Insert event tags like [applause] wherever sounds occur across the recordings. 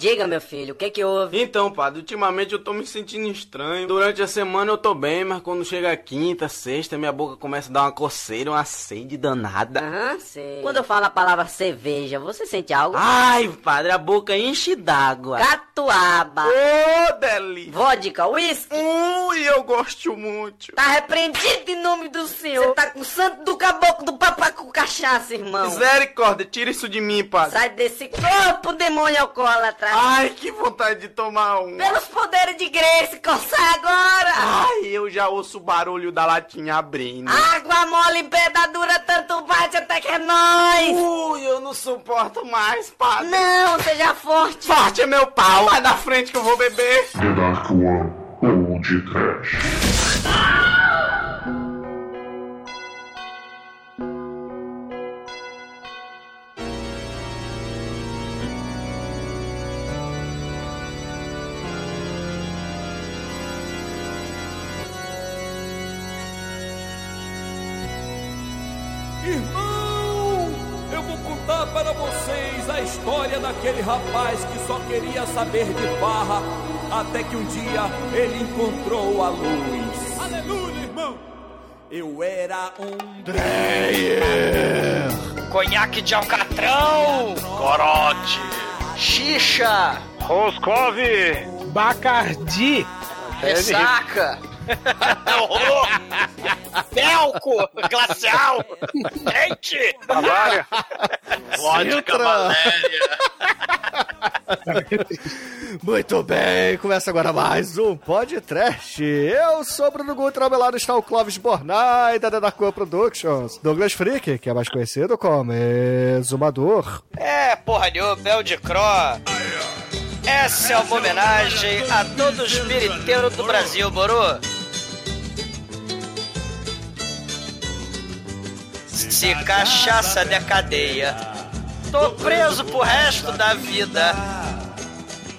Diga, meu filho, o que que houve? Então, padre, ultimamente eu tô me sentindo estranho. Durante a semana eu tô bem, mas quando chega quinta, sexta, minha boca começa a dar uma coceira, uma sede danada. Aham, sei. Quando eu falo a palavra cerveja, você sente algo? Ai, padre, a boca enche d'água. Catuaba. Ô, delícia. Vodka, uísque. Ui, eu gosto muito. Tá repreendido em nome do Senhor. Você tá com o santo do caboclo do papaco cachaça, irmão. Misericórdia, tira isso de mim, padre. Sai desse corpo, demônio alcoólatra. Ai, que vontade de tomar um. Pelos poderes de Grace, coçar agora. Ai, eu já ouço o barulho da latinha abrindo. Água mole em pedadura, tanto bate até que é nóis. Ui, eu não suporto mais, padre. Não, seja forte. Forte é meu pau. Vai da frente que eu vou beber. The Dark One ou de Trash. Irmão, história daquele rapaz que só queria saber de farra, até que um dia ele encontrou a luz. Aleluia, irmão! Eu era um Conhaque de alcatrão, corote, xixa, Roscov, Bacardi. ressaca, [laughs] horror, felco, glacial, dente, Bavária, vodka, valéria. [laughs] Muito bem, começa agora mais um podcast. Eu sou Bruno Gutra, ao meu lado está o Clóvis Bornai, da Denarcoa Productions. Douglas Freak, que é mais conhecido como Exumador. É, porra nenhuma, Bel de Cro. Essa é uma homenagem a todos os piriteiros do Brasil, moro? Se cachaça de cadeia, tô preso pro resto da vida.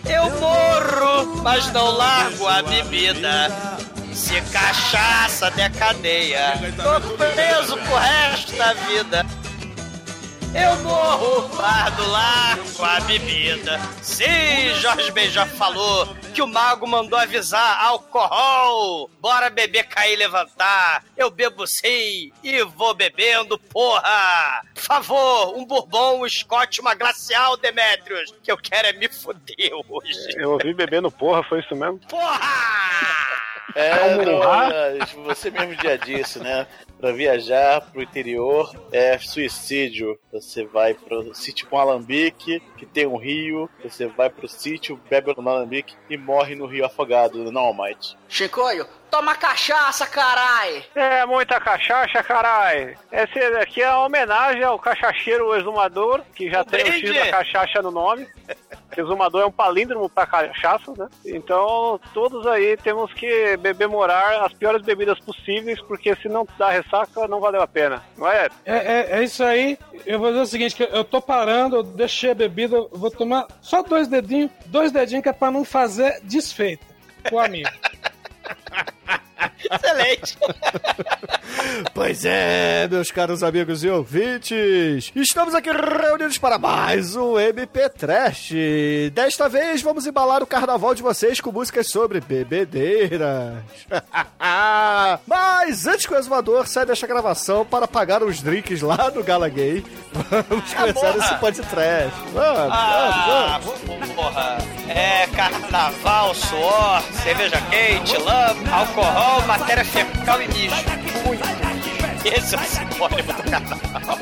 Eu morro, mas não largo a bebida. Se cachaça de cadeia, tô preso pro resto da vida. Eu morro, bardo lá com a bebida. Sim, Jorge Ben já falou que o mago mandou avisar álcool. Bora beber, cair, levantar. Eu bebo sim e vou bebendo, porra. Por favor, um bourbon, um scotch, uma glacial, Demetrius, que eu quero é me fuder hoje. eu ouvi bebendo porra, foi isso mesmo? Porra! É, Douglas, você mesmo já disse, né? Pra viajar pro interior é suicídio. Você vai pro sítio com alambique, que tem um rio. Você vai pro sítio, bebe no alambique e morre no rio afogado, não, Almighty. Chicoio, toma cachaça, carai! É, muita cachaça, carai. Esse aqui é uma homenagem ao cachacheiro exumador, que já O tem o X da cachaça no nome. Exumador é um palíndromo pra cachaça, né? Então, todos aí temos que beber morar as piores bebidas possíveis, porque se não dá ressaca, não valeu a pena. Não é? É, é, é isso aí. Eu vou dizer o seguinte: que eu tô parando, eu deixei a bebida, eu vou tomar só dois dedinhos, dois dedinhos que é pra não fazer desfeita com o amigo. [laughs] Excelente! [laughs] Pois é, meus caros amigos e ouvintes, estamos aqui reunidos para mais um MP Trash. Desta vez vamos embalar o carnaval de vocês com músicas sobre bebedeiras. [laughs] Mas antes que o exumador saia desta gravação para pagar os drinks lá no Gala Gay, vamos começar porra. esse podcast. Vamos, Ah, vamos, vamos. porra. É carnaval, suor, cerveja quente, lama, alcool, matéria fecal e mijo. Esse é o sinônimo do carnaval.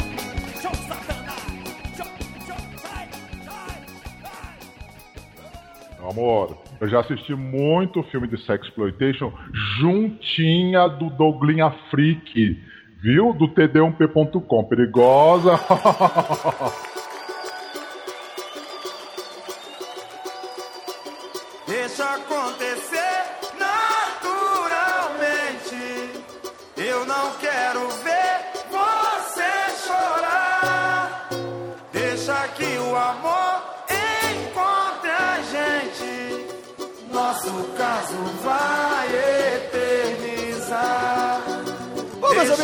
Amor, eu já assisti muito filme de sexploitation juntinha do Douglinha Freak, viu? Do td1p.com. Perigosa. [laughs] Deixa acontecer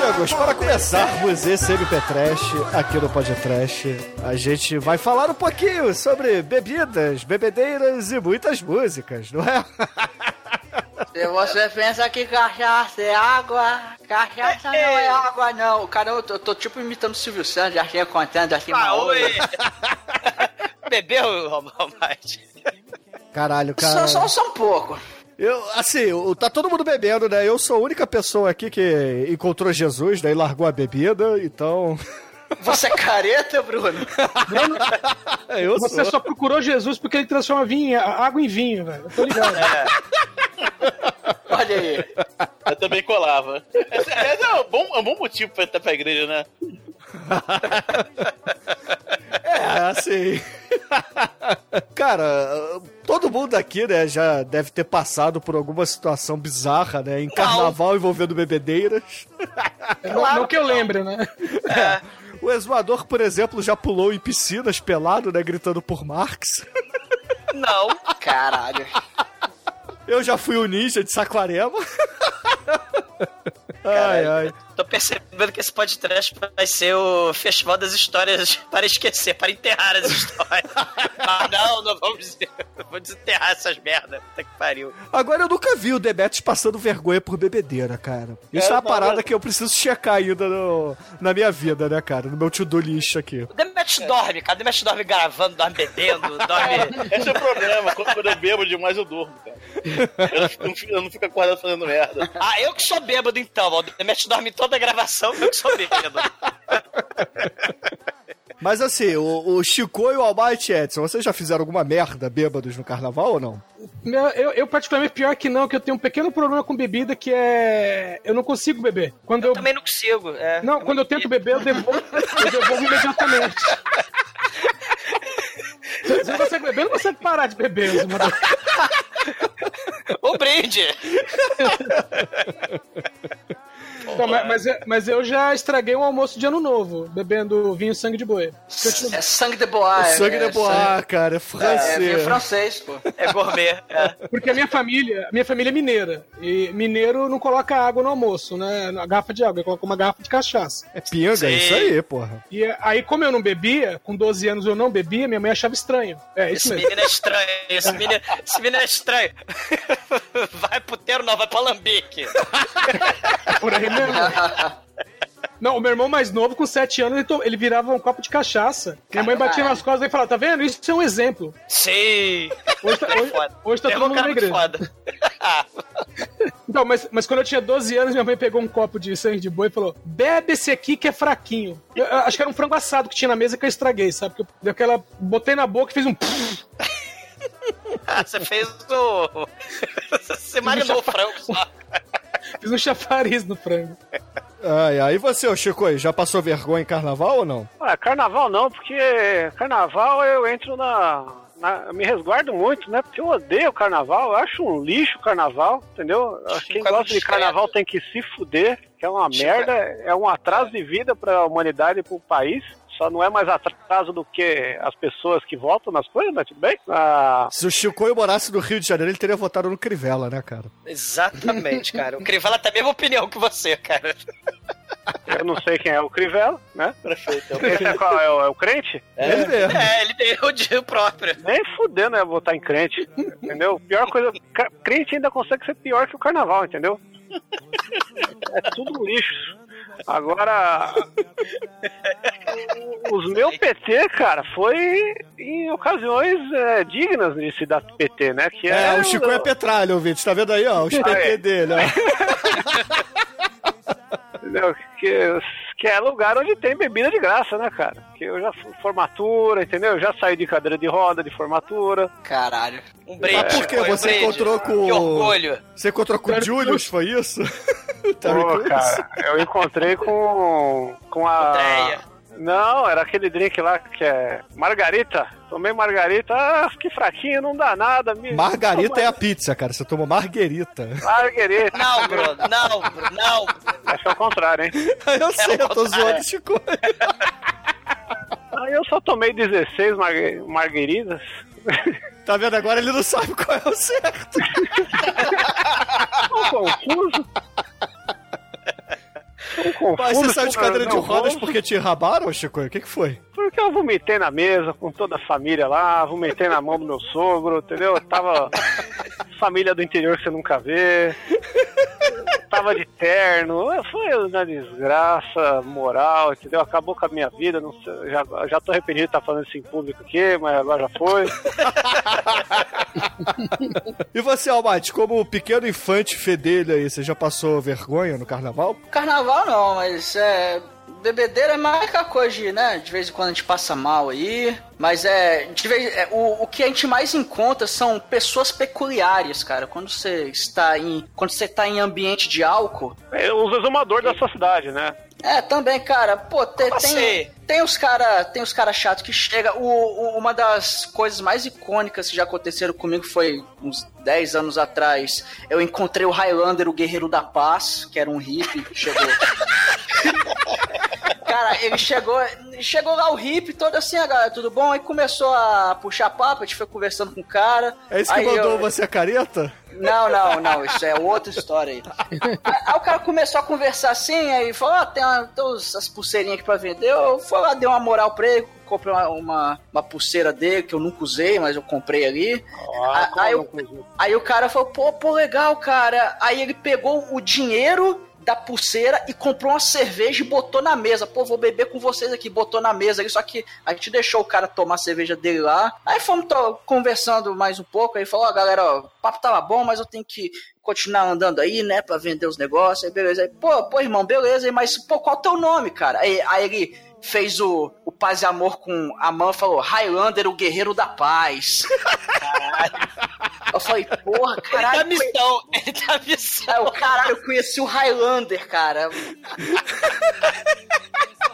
amigos, para começarmos esse MP Trash aqui no Podcast, a gente vai falar um pouquinho sobre bebidas, bebedeiras e muitas músicas, não é? Se você pensa que cachaça é água, cachaça não é água, não. Cara, eu tô, eu tô tipo imitando o Silvio Santos, já tinha contando assim, Ah, oi. [laughs] Bebeu, Romate? Caralho, cara. Só, só, só um pouco. Eu, assim, o- tá todo mundo bebendo, né? Eu sou a única pessoa aqui que encontrou Jesus, daí largou a bebida, então. [laughs] Você é careta, Bruno? [laughs] Eu Você sou. só procurou Jesus porque ele transforma vinho, água em vinho, velho. Eu tô ligado. Olha aí. Eu também colava. Esse, esse é, um bom, é um bom motivo pra entrar pra igreja, né? É, assim. Cara, todo mundo aqui, né, já deve ter passado por alguma situação bizarra, né? Em carnaval envolvendo bebedeiras. Não, não que eu lembre, né? O exumador, por exemplo, já pulou em piscinas pelado, né? Gritando por Marx. Não. Caralho. Eu já fui o ninja de Saquarema. ai, ai. Tô percebendo que esse podcast vai ser o festival das histórias para esquecer, para enterrar as histórias. Mas [laughs] não, não vamos, vou desenterrar essas merdas. Puta que pariu. Agora eu nunca vi o Demetrius passando vergonha por bebedeira, cara. Isso é, É, uma não, parada que eu preciso checar ainda no- na minha vida, né, cara? No meu to-do list aqui. O Demetrius dorme, cara. O Demetrius dorme gravando, dorme bebendo, [laughs] dorme... Esse é o problema. Quando, eu bebo demais, eu durmo, cara. Eu não, eu não fico acordado fazendo merda. Ah, eu que sou bêbado então. O Demetrius dorme toda a gravação, eu que sou bêbado. [laughs] Mas assim, o, o Chico e o Almighty Edson, vocês já fizeram alguma merda bêbados no carnaval ou não? Meu, Eu, eu, particularmente, pior que não, que eu tenho um pequeno problema com bebida que é. Eu não consigo beber. Quando eu. Eu também não consigo. É. Não, quando eu tento beber, eu devolvo, eu devolvo imediatamente. Você não consegue beber, não consegue parar de beber. Zumador. O brinde! [laughs] Então, mas, mas, eu- mas eu já estraguei um almoço de ano novo, bebendo vinho sangue de boi. É sangue de bois. sangue é, de bois, cara, é É, francês. vinho francês, pô. É gourmet. É. Porque a minha família, a minha família é mineira. E mineiro não coloca água no almoço, né? Na garrafa de água, ele coloca uma garrafa de cachaça. É pinga, Sim. isso aí, porra. E aí, como eu não bebia, com 12 anos eu não bebia, minha mãe achava estranho. É, isso Esse mesmo. menino é estranho. Esse menino, esse menino é estranho. [laughs] Vai pro Tero, não, vai pro Alambique. Por aí mesmo. Não, o meu irmão mais novo, com 7 anos, ele, to- ele virava um copo de cachaça. Minha mãe batia nas costas e falava: Tá vendo? Isso é um exemplo. Sim. Hoje tá, hoje, Foda. hoje tá É todo mundo na muito igreja. foda. Então, mas, mas quando eu tinha 12 anos, minha mãe pegou um copo de sangue de boi e falou: Bebe esse aqui que é fraquinho. Eu- eu acho que era um frango assado que tinha na mesa que eu estraguei, sabe? Que eu aquela. Botei na boca e fiz um. Ah, [laughs] você fez o. [laughs] Você marinou o frango só. Fiz um chafariz no frango. Ai. E você, ô Chico, já passou vergonha em carnaval ou não? Ah, carnaval não, porque carnaval eu entro na, eu me resguardo muito, né? Porque eu odeio o carnaval, eu acho um lixo o carnaval, entendeu? Quem Chico é gosta muito de carnaval tem que se fuder, que é uma Chico merda, é um atraso de vida pra humanidade e pro país. Só não é mais atraso do que as pessoas que votam nas coisas, mas tudo bem. Ah, Se o Chico morasse no Rio de Janeiro, ele teria votado no Crivella, né, cara? Exatamente, cara. O Crivella tem a mesma opinião que você, cara. eu não sei quem é o Crivella, né? Prefeito. É, qual, é, o, é o crente? Ele mesmo. É, ele tem o dia próprio. Nem fudendo é votar em crente, entendeu? Pior coisa, crente ainda consegue ser pior que o carnaval, entendeu? É tudo lixo. Agora, os meus PT, cara, foi em ocasiões é, dignas de se dar PT, né? Que É, o Chico é petralha, ouvinte. Tá vendo aí, ó? Os PT é. dele, ó. entendeu? Que, que é lugar onde tem bebida de graça, né, cara? Que eu já fui formatura, entendeu? Eu já saí de cadeira de roda de formatura. Caralho. Um brinde. Mas por um Você brinde. encontrou com. Que orgulho. Você encontrou com o Julius, foi isso? [laughs] Pô, cara, eu encontrei com, com a. Andréia. Não, era aquele drink lá que é Margarita. Tomei Margarita, ah, que fraquinho, não dá nada. Me... Margarita é a pizza, cara. Você toma marguerita. Margarita. Não, Bruno, não, Bruno, não. Acho que é o contrário, hein? eu sei, eu tô botar. zoando Chico. [laughs] Aí eu só tomei 16 margue- margueritas. Tá vendo? Agora ele não sabe qual é o certo. [laughs] Tô confuso. Mas você saiu de cadeira de rodas porque te rabaram, Chico? O que, que foi? Porque eu vomitei na mesa com toda a família lá, vomitei na mão do meu sogro, entendeu? Tava [laughs] família do interior que você nunca vê. Tava de terno, foi uma desgraça moral, entendeu? Acabou com a minha vida, não sei, já, já tô arrependido de estar falando isso em público aqui, mas agora já foi. [laughs] E você, Almate, como pequeno infante fedelho aí, você já passou vergonha no carnaval? Carnaval não, mas é. Bebedeira é mais aquela coisa de, né? De vez em quando a gente passa mal aí. Mas é. De vez, é, o, o que a gente mais encontra são pessoas peculiares, cara. Quando você está em. Quando você está em ambiente de álcool. É, os exumadores da sua cidade, né? É, também, cara. Pô, te- tem, tem os cara, tem os cara chatos que chega. O, o- uma das coisas mais icônicas que já aconteceram comigo foi uns 10 anos atrás. Eu encontrei o Highlander, o Guerreiro da Paz, que era um hippie que chegou. [laughs] Cara, ele chegou, chegou lá o hippie, todo assim, a galera, tudo bom? Aí começou a puxar papo, a gente foi conversando com o cara. É isso que Aí mandou eu- você a careta? não, não, não, isso é outra história aí. Aí, [laughs] aí o cara começou a conversar assim, aí falou, ó, tem, uma, tem uns- as pulseirinhas aqui pra vender. Eu fui lá, dei uma moral pra ele, comprei uma, uma, uma pulseira dele que eu nunca usei, mas eu comprei ali. Ah, A- aí, o- aí o cara falou, pô, pô, legal, cara. Aí ele pegou o dinheiro da pulseira e comprou uma cerveja e botou na mesa. Pô, vou beber com vocês aqui. Botou na mesa só que a gente deixou o cara tomar a cerveja dele lá. Aí fomos conversando mais um pouco. Aí falou, ó, galera, ó, o papo tava bom, mas eu tenho que continuar andando aí, né, pra vender os negócios. Aí, beleza. Aí, pô, pô, irmão, beleza. Aí, Mas, pô, qual é o teu nome, cara? Aí, aí ele fez o, o paz e amor com a mão e falou, Highlander, o guerreiro da paz. [laughs] Eu falei, porra, Ele caralho. tá missão, ele tá missão. É, caralho, eu conheci o Highlander, cara.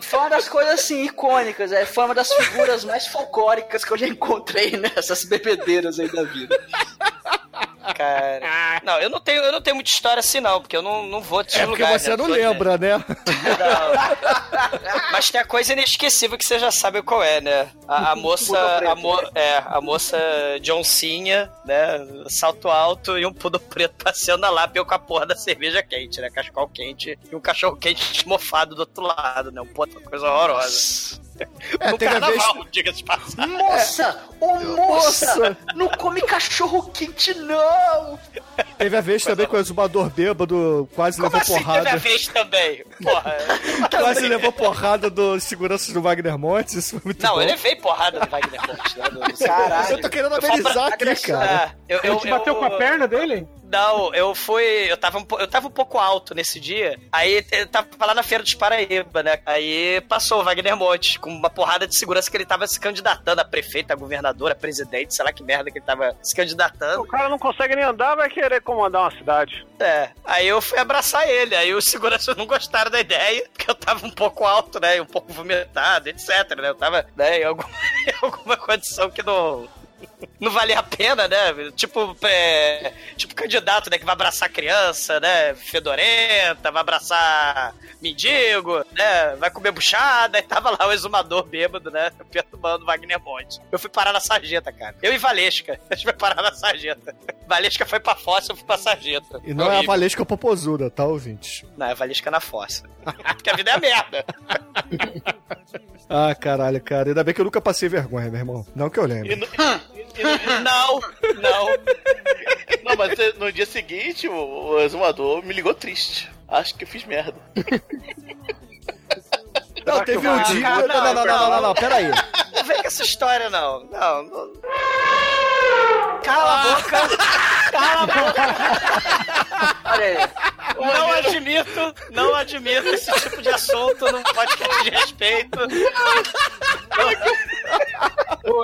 Foi uma das coisas assim, icônicas, é, foi uma das figuras mais folclóricas que eu já encontrei [laughs] nessas bebedeiras aí da vida. Cara. [laughs] Não, eu não tenho, eu não tenho muita história assim, não, porque eu não, não vou te É porque lugar, você né? não lembra, né? Não. [laughs] Mas tem a coisa inesquecível que você já sabe qual é, né? A, a moça. A, mo é, a moça de oncinha, né? Salto alto e um pudo preto passeando na lápia com a porra da cerveja quente, né? Cachecol quente e um cachorro quente [laughs] mofado do outro lado, né? Um puta coisa horrorosa. É, no teve a vez- carnaval, diga-se de passagem. Moça! Ô moça! Moça! Não come cachorro quente, não! Teve a vez também que o exumador bêbado quase Como levou assim porrada. teve a vez também? Porra. Quase levou porrada dos seguranças do Wagner Montes, isso foi muito Não, bom. eu levei porrada do Wagner Montes, né? do- Caralho. Eu tô querendo Eu amenizar pra- aqui, agressão. cara. É, eu, Ele te bateu com a perna dele? Não, eu fui. Eu tava, um, eu tava um pouco alto nesse dia. Aí eu tava lá na Feira dos Paraíba, né? Aí passou o Wagner Montes com uma porrada de segurança que ele tava se candidatando a prefeito, a governador, a presidente, sei lá que merda que ele tava se candidatando. O cara não consegue nem andar, vai querer comandar uma cidade. É. Aí eu fui abraçar ele. Aí os seguranças não gostaram da ideia, porque eu tava um pouco alto, né? E um pouco vomitado, etc, né? Eu tava, né, em alguma, [laughs] em alguma condição que não. Não valia a pena, né? Tipo, é, tipo candidato, né? Que vai abraçar criança, né? Fedorenta, vai abraçar mendigo, né? Vai comer buchada. E tava lá o exumador bêbado, né? Perturbando o Wagner Monte. Eu fui parar na sarjeta, cara. Eu e Valesca. A gente foi parar na sarjeta. Valesca foi pra fossa, eu fui pra sarjeta. E não é a Horrível. Valesca Popozuda, tá, ouvinte? Não, é Valesca na fossa. Porque a vida é merda. [laughs] Ah, caralho, cara. Ainda bem que eu nunca passei vergonha, meu irmão. Não que eu E lembre. No, [laughs] no- Não, não. não, mas no dia seguinte, o, o exumador me ligou triste. Acho que eu fiz merda. Não, teve um dia. Não, não, não, não, não, não, não, peraí. Não vem com essa história, não. Não, não. Cala a boca. [laughs] Cala a boca. Olha aí. Não admito, não admito esse tipo de assunto num podcast de respeito.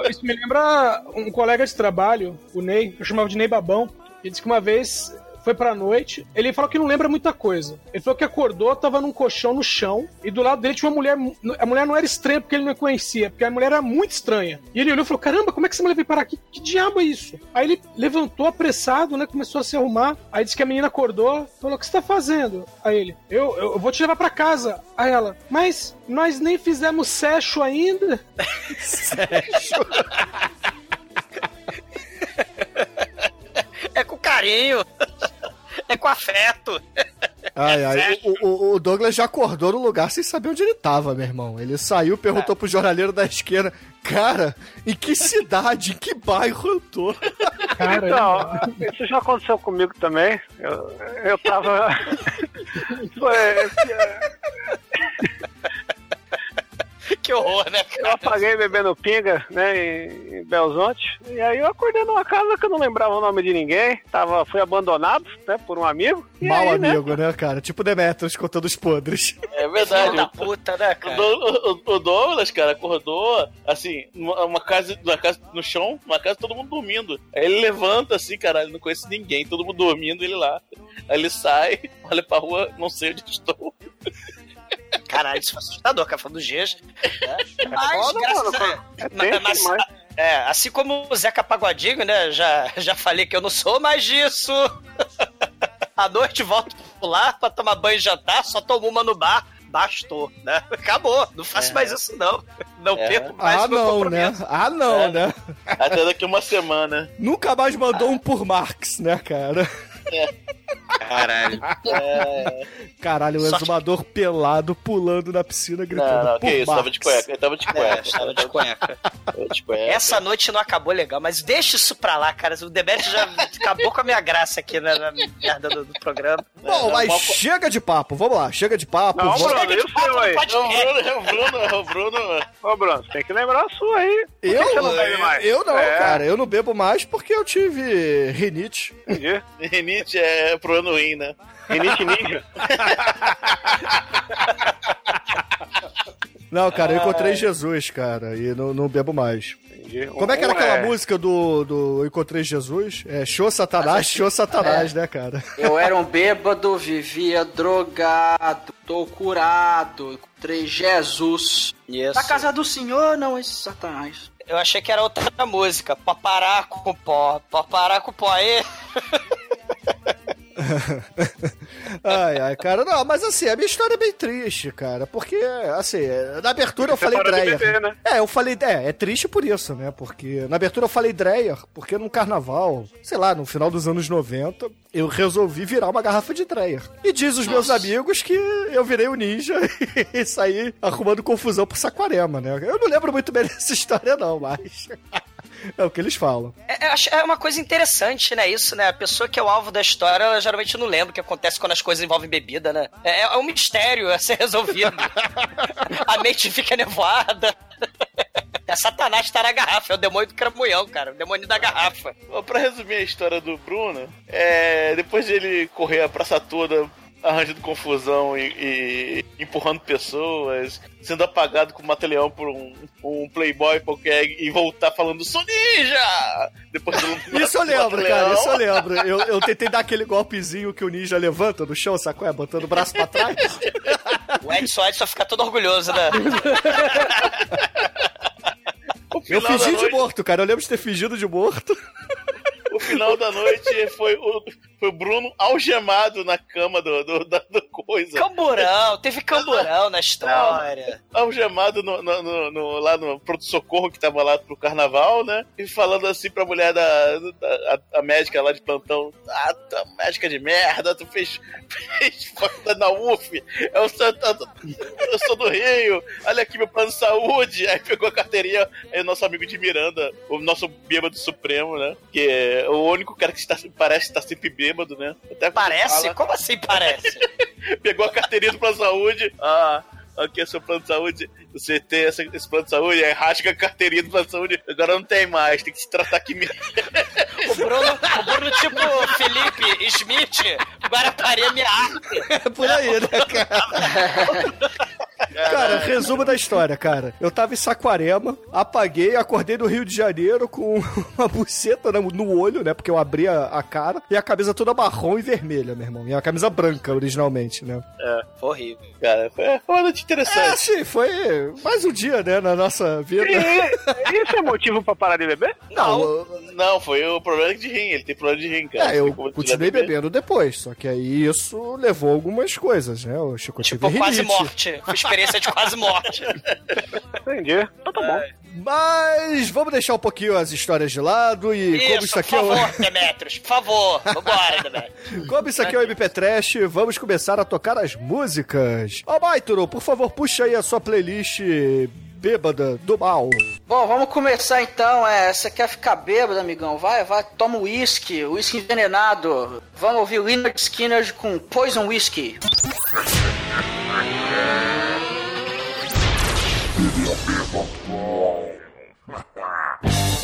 Isso me lembra um colega de trabalho, o Ney, eu chamava de Ney Babão. Ele disse que uma vez foi pra noite, ele falou que não lembra muita coisa. Ele falou que acordou, tava num colchão no chão, e do lado dele tinha uma mulher. A mulher não era estranha porque ele não a conhecia, porque a mulher era muito estranha. E ele olhou e falou: Caramba, como é que essa mulher veio parar aqui? Que diabo é isso? Aí ele levantou apressado, né? Começou a se arrumar. Aí disse que a menina acordou, falou: O que você tá fazendo? Aí ele: Eu, eu, eu vou te levar pra casa. Aí ela: Mas nós nem fizemos sexo ainda. [laughs] É com carinho. [laughs] É com afeto. Ai, ai. O, o- o Douglas já acordou no lugar sem saber onde ele tava, meu irmão. Ele saiu, perguntou pro jornaleiro da esquina, cara, em que [laughs] cidade, em que bairro eu tô? Então, isso já aconteceu comigo também. Eu, eu tava. [laughs] Foi, [laughs] Que horror, né, eu apaguei bebendo pinga, né, em, em Belzonte. E aí eu acordei numa casa que eu não lembrava o nome de ninguém. Tava, fui abandonado, né, por um amigo. E Mal aí, né, amigo, né? cara? Tipo Demetrius contando os podres. [laughs] É verdade. Filho da puta, né, O, cara? Do- o- o Douglas, cara, acordou, assim, numa uma casa, uma casa no chão, uma casa todo mundo dormindo. Aí ele levanta assim, caralho, não conhece ninguém, todo mundo dormindo, ele lá. Aí ele sai, [laughs] olha pra rua, não sei onde estou. Caralho, isso foi assustador, cara, falando dos dias. Né? Mas, foda, graças mano, a... é mas- mas- demais. é, assim como o Zeca Pagodinho, né? Já, já falei que eu não sou mais disso. [laughs] À noite volto pro lar pra tomar banho e jantar, só tomo uma no bar. Bastou, né? Acabou. Não faço mais isso, não. Não É. perco mais Ah, o meu não, né? compromisso. Ah, não, É. né? Até daqui uma semana. Nunca mais mandou um por Marx, né, cara? Caralho. É... Caralho, o exumador pelado pulando na piscina gritando. Não, não, que isso, tava de cueca, ele tava de É, cueca. estava de cueca. Tava de cueca. [laughs] Essa noite não acabou legal, mas deixa isso pra lá, cara. O Demetrio já acabou com a minha graça aqui na, na merda do, do programa. Bom, É, mas mal- chega de papo, vamos lá, chega de papo. Não, vamos- Bruno, e o seu aí? Pode É o. Bruno, é o Bruno, é o Bruno. Ô, Bruno, você tem que lembrar a sua aí. Por que Eu, que você não bebe mais? eu não, É, cara, eu não bebo mais porque eu tive rinite. Entendi. Renite é pro ano ruim, né? Rinite ninja. [laughs] Não, cara, eu encontrei Jesus, cara, e não, não bebo mais. Entendi. Como é que era aquela música do, do Eu Encontrei Jesus? É show Satanás, show Satanás, né, cara? Eu era um bêbado, vivia drogado, tô curado, encontrei Jesus. Isso. Na casa do Senhor, não esse Satanás. Eu achei que era outra música. Paparar com pó. Paparar com pó. Aí. [laughs] [laughs] Ai, ai, cara, não, mas assim, a minha história é bem triste, cara, porque, assim, na abertura eu falei Dreyer. beber, né? É, eu falei, é, é triste por isso, né, porque na abertura eu falei Dreyer, porque num carnaval, sei lá, no final dos anos 90, eu resolvi virar uma garrafa de Dreyer. E diz os meus amigos que eu virei o ninja [laughs] e saí arrumando confusão por Saquarema, né. Eu não lembro muito bem [laughs] dessa história não, mas... É o que eles falam. É, acho- é uma coisa interessante, né? Isso, né? A pessoa que é o alvo da história, ela geralmente não lembra o que acontece quando as coisas envolvem bebida, né? É, é um mistério a ser resolvido. [laughs] a mente fica nevoada. É Satanás tá na garrafa, é o demônio do cramunhão, cara. O demônio da garrafa. Pra resumir a história do Bruno, é, depois de ele correr a praça toda arranjando confusão e, e empurrando pessoas, sendo apagado com mata-leão por um, um playboy qualquer e voltar falando sou ninja! Depois do [laughs] Isso eu lembro, cara, isso eu lembro. Eu, eu tentei dar aquele golpezinho que o ninja levanta no chão, sacou? É, botando o braço pra trás. O Edson, Edson fica todo orgulhoso, né? Eu fingi de noite- morto, cara. Eu lembro de ter fingido de morto. O final da noite foi o, foi o Bruno algemado na cama do, do, da do coisa. Camburão, teve camburão na história. algemado no, no- no- lá no pronto-socorro que tava lá pro carnaval, né? E falando assim pra mulher da, da- a, a médica lá de plantão: Ah, tu é médica de merda, tu fez, [laughs] fez foda na UF, eu sou, eu sou do Rio, olha aqui meu plano de saúde. Aí pegou a carteirinha, aí o nosso amigo de Miranda, o nosso bêbado supremo, né? Que é o único cara que está, parece estar sempre bêbado, né? Até Parece? fala- Como assim parece? [laughs] pegou a carteirinha do plano de saúde. Ah, aqui é seu plano de saúde. Você tem essa- esse plano de saúde, aí rasga a carteirinha do plano de saúde. Agora não tem mais, tem que se tratar aqui mesmo. [laughs] O Bruno, o Bruno tipo Felipe Smith, Guarapari minha arte. É por aí, né, cara? Cara, resumo da história, cara. Eu tava em Saquarema, apaguei, acordei no Rio de Janeiro com uma buceta no, olho, né? Porque eu abri a, a cara e a camisa toda marrom e vermelha, meu irmão. E a camisa branca, originalmente, né? Foi horrível. Cara, foi foi uma noite É, interessante. sim, foi mais um dia, né, na nossa vida. E, isso é motivo pra parar de beber? Não, Não, foi o problema de rim. Ele tem problema de rim, cara. é, eu continuei bebendo depois, só que aí isso levou algumas coisas, né? O Chico Tipo, tive quase rinite. morte. Foi experiência de quase morte. Entendi. Então tá bom. Mas vamos deixar um pouquinho as histórias de lado e como Isso, isso aqui por é o... favor, Demetrius, por favor. Vambora, Demetrius. [laughs] Como isso aqui é o MP Trash, vamos começar a tocar as músicas. Ó, Maituro, por favor, puxa aí a sua playlist bêbada do mal. Bom, vamos começar então. É, você quer ficar bêbado, amigão? Vai, vai, toma uísque, uísque envenenado. Vamos ouvir Leonard Skinner com Poison Whiskey. There was Bye.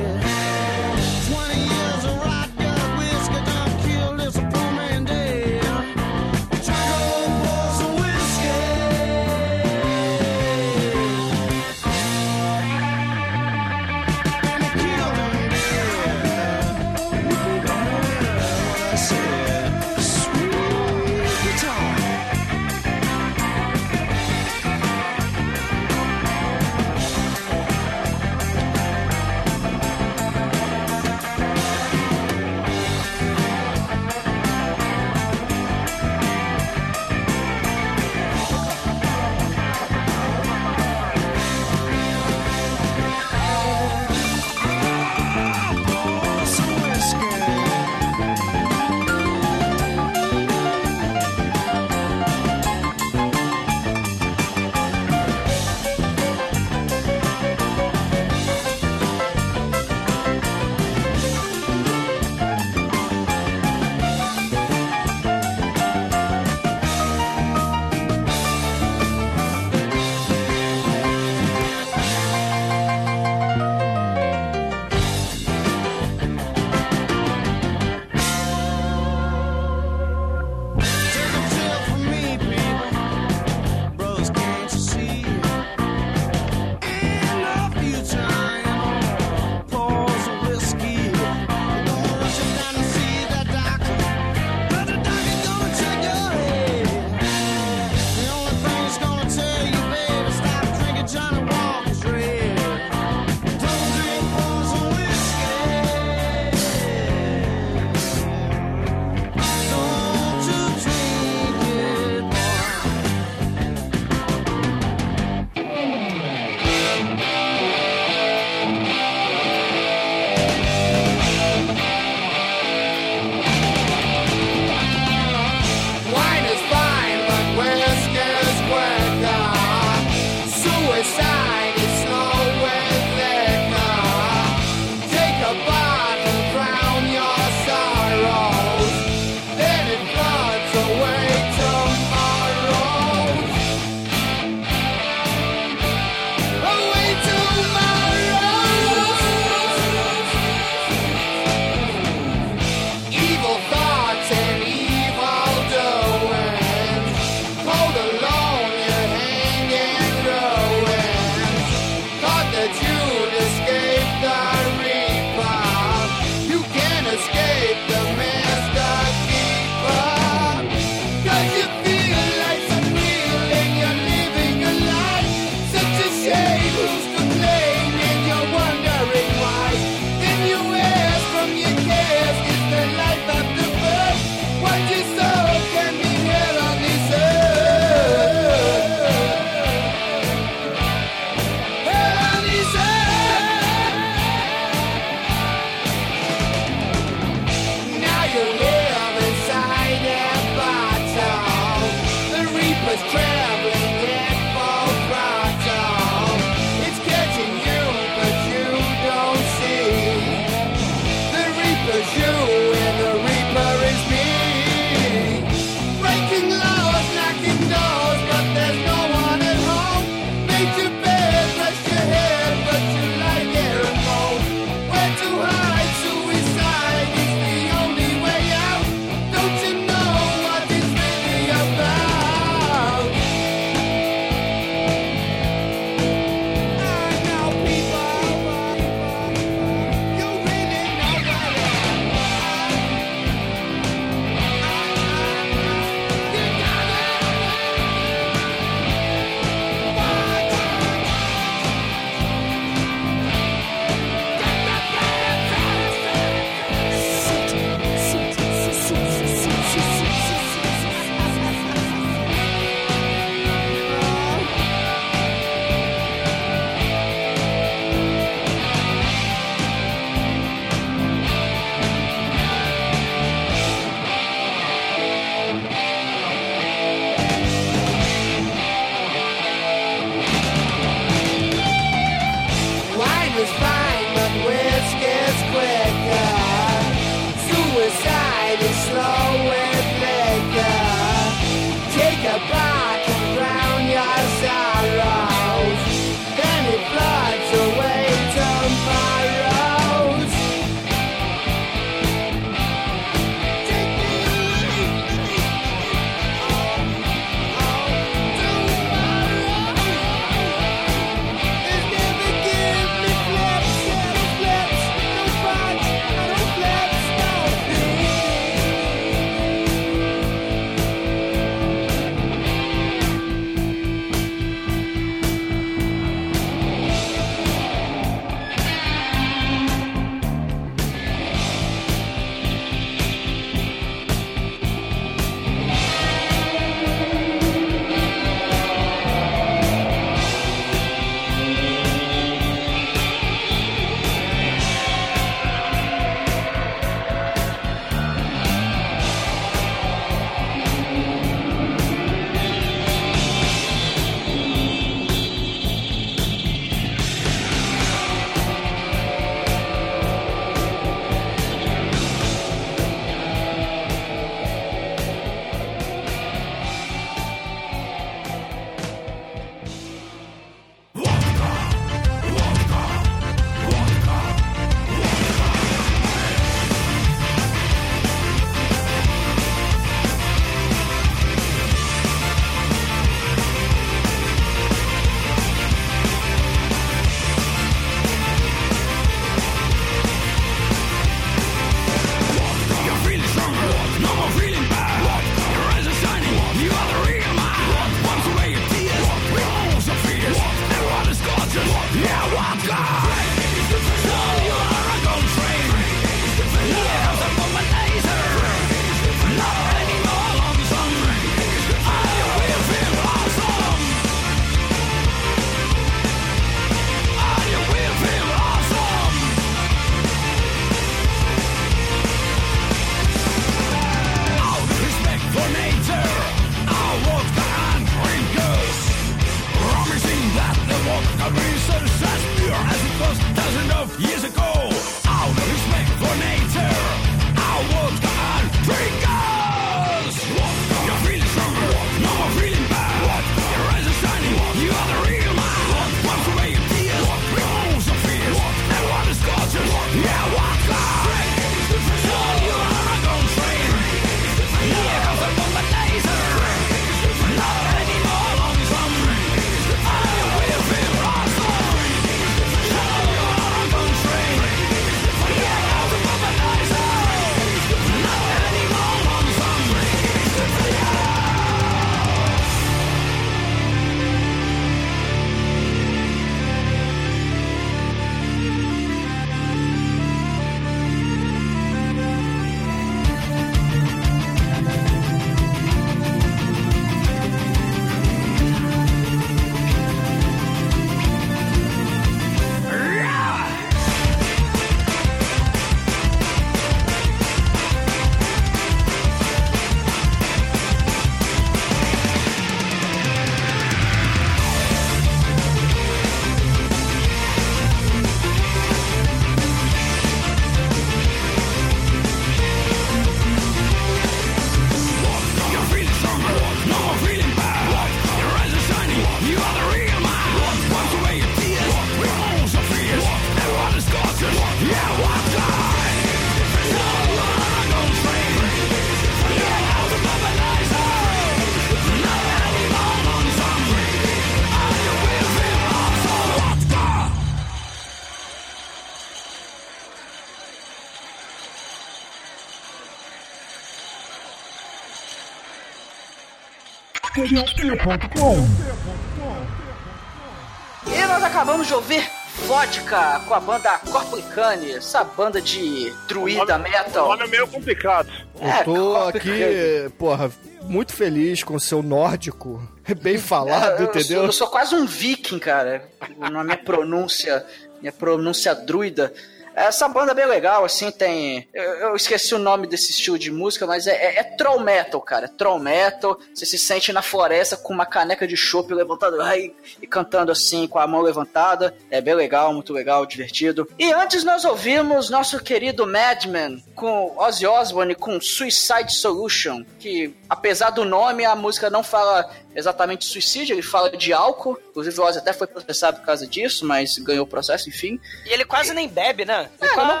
E nós acabamos de ouvir Vodka com a banda Corplicane, essa banda de druida metal. O nome é meio complicado. É, Eu tô Corplicane. aqui, porra, muito feliz com o seu nórdico. Bem falado, É, eu, entendeu? Sou, eu sou quase um viking, cara. Na minha pronúncia, minha pronúncia druida. Essa banda é bem legal, assim, tem. Eu, eu esqueci o nome desse estilo de música, mas é, é, é troll metal, cara. É troll metal. Você se sente na floresta com uma caneca de chopp levantada ai, e cantando assim, com a mão levantada. É bem legal, muito legal, divertido. E antes nós ouvimos nosso querido Madman com Ozzy Osbourne com Suicide Solution, que apesar do nome, a música não fala exatamente suicídio, ele fala de álcool. Inclusive o Ozzy até foi processado por causa disso, mas ganhou o processo, enfim. E ele quase nem bebe, né? Ele É, come não,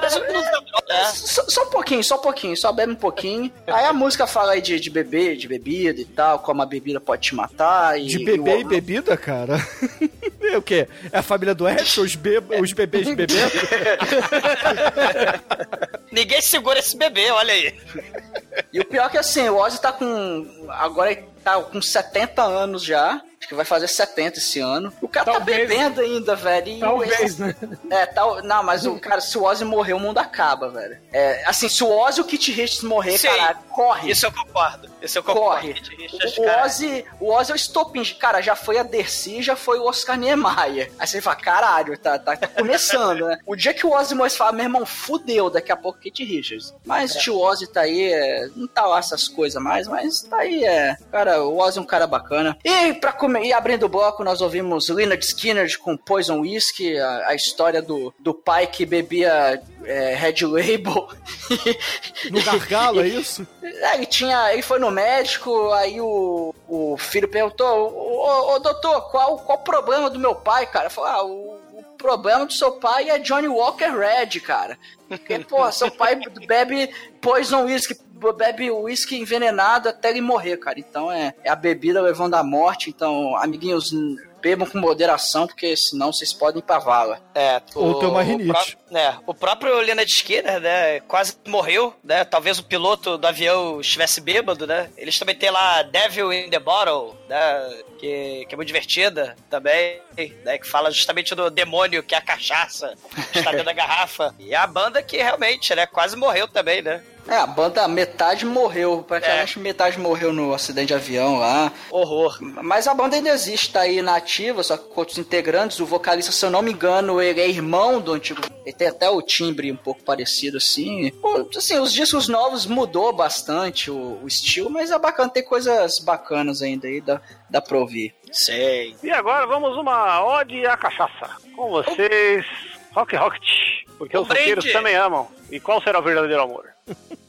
é, só, só um pouquinho, só um pouquinho, só bebe um pouquinho. Aí a música fala aí de, de beber, de bebida e tal, como a bebida pode te matar. E, De bebê e o- bebida, cara? [laughs] É o quê? É a família do Edson, os, be os bebês bebendo? [laughs] Ninguém segura esse bebê, olha aí. E o pior é que assim, o Ozzy tá com. Agora ele tá com 70 anos já. Acho que vai fazer 70 esse ano. O cara Talvez. tá bebendo ainda, velho. e Talvez, né? É, tal. Não, mas o cara, se o Ozzy morrer, o mundo acaba, velho. É, assim, se o Ozzy e o Kit Richards morrer, Sim. cara, corre. Isso eu concordo. Isso eu concordo. Corre. Richards, O. Ozzy, o Ozzy é o estopim. Cara, já foi a Dercy, já foi o Oscar Niemeyer. Aí você fala, caralho, tá, tá, tá começando, né? O dia que o Ozzy morrer, você fala, meu irmão, fudeu, daqui a pouco Kit Richards. Mas o tio Ozzy tá aí, é, não tá lá essas coisas mais, mas tá aí, é. Cara, o Ozzy é um cara bacana. E pra comer, e abrindo o bloco, nós ouvimos Leonard Skinner com Poison Whiskey, a, a história do, do pai que bebia é, Red Label. No gargalo, é [laughs] isso? É, ele tinha. Ele foi no médico, aí o, o filho perguntou: ô, doutor, qual, qual o problema do meu pai, cara? Falou, ah, o, o problema do seu pai é Johnny Walker Red, cara. Porque, pô, seu pai bebe poison whisky, bebe whisky envenenado até ele morrer, cara. Então é, é a bebida levando à morte. Então, amiguinhos, bebam com moderação, porque senão vocês podem ir pra vala. É, Ou tem uma o rinite. pró- né, o próprio Leonard Skinner, né, quase morreu, né? Talvez o piloto do avião estivesse bêbado, né? Eles também tem lá Devil in the Bottle, né? Que, que é muito divertida também, né? Que fala justamente do demônio que é a cachaça, que está dentro da [laughs] garrafa. E é a banda que realmente, né, quase morreu também, né? É, a banda, metade morreu, praticamente metade morreu no acidente de avião lá. Horror. Mas a banda ainda existe, tá aí na ativa, só que com outros integrantes. O vocalista, se eu não me engano, ele é irmão do antigo. Ele tem até o timbre um pouco parecido assim. Assim, os discos novos mudou bastante o, o estilo, mas é bacana, tem coisas bacanas ainda aí, dá, dá pra ouvir. Sei. E agora vamos uma ode à cachaça. Com vocês, Rock Rocket. Porque Um os brinde. também amam. E qual será o verdadeiro amor? [laughs]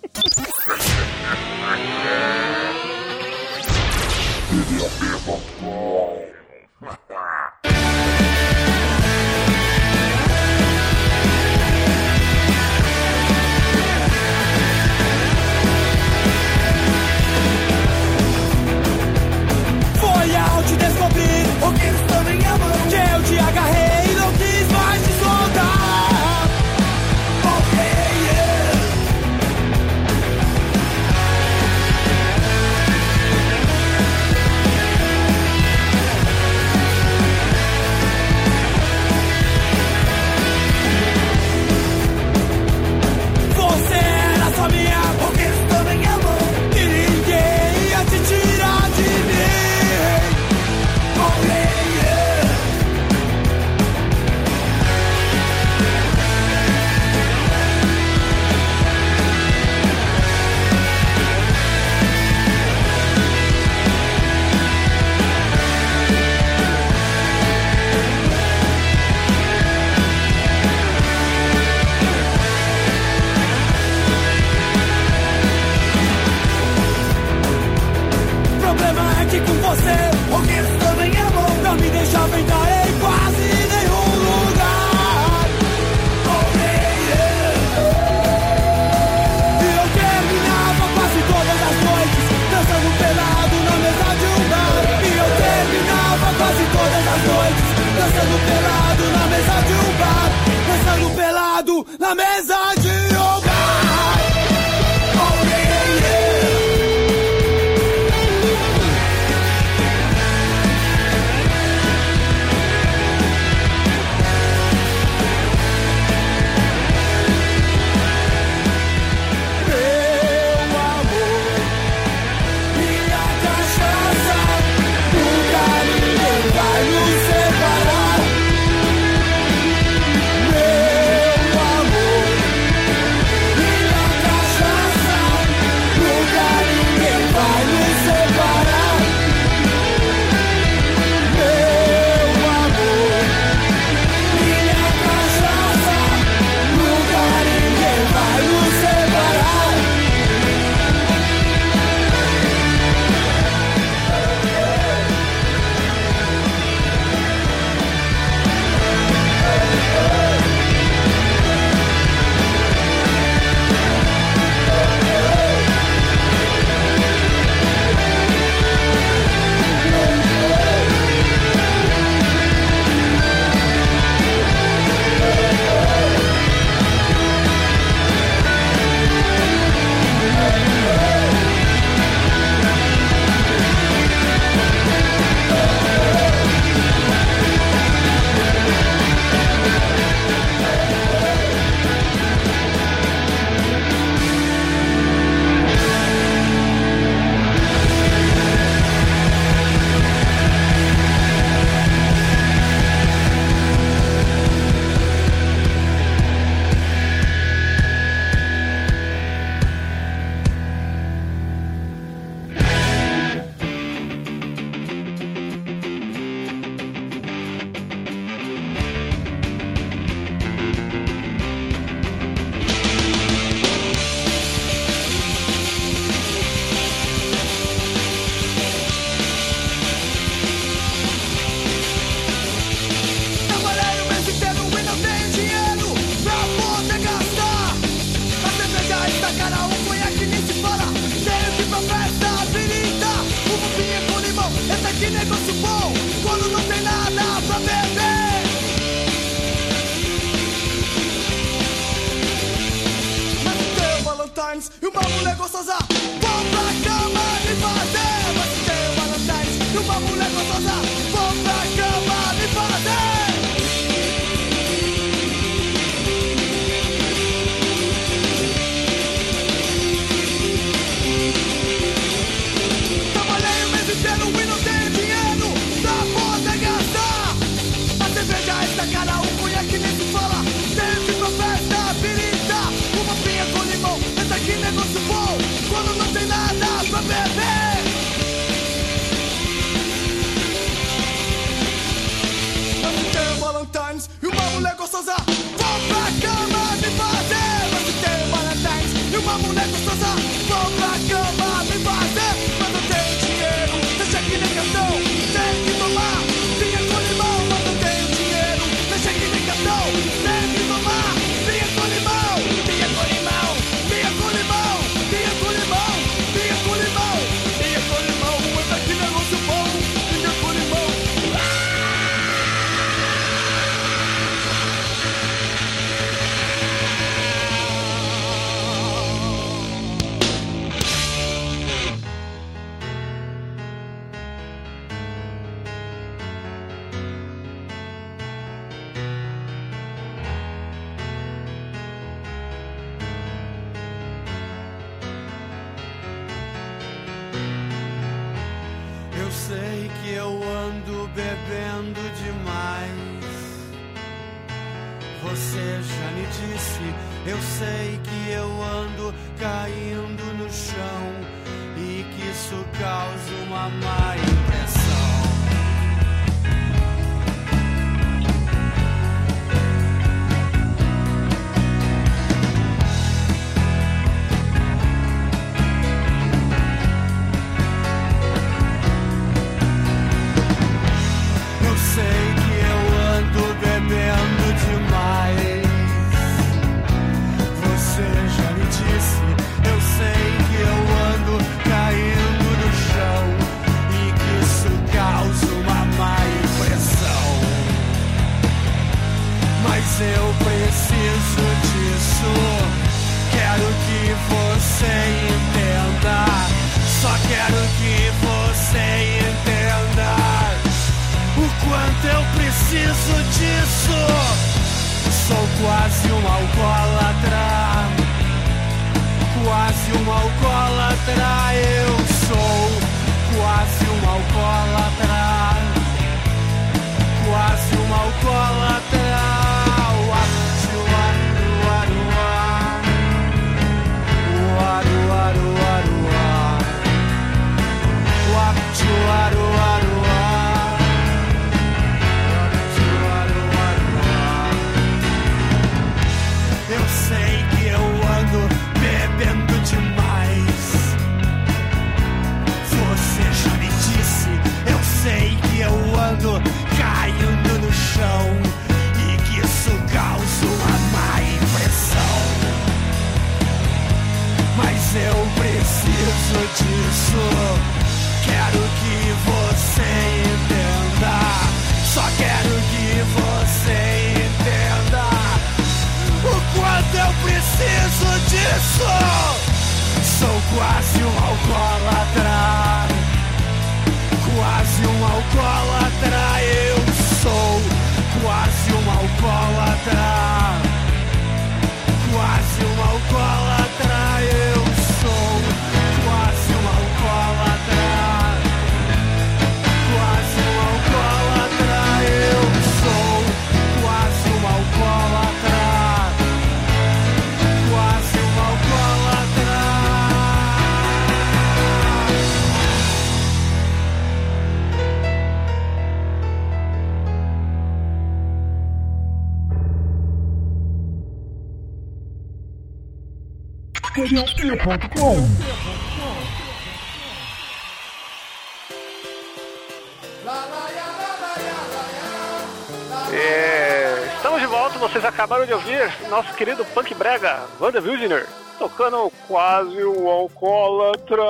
É, estamos de volta, vocês acabaram de ouvir nosso querido Punk Brega, Wanda Wildner, tocando quase o alcoólatra.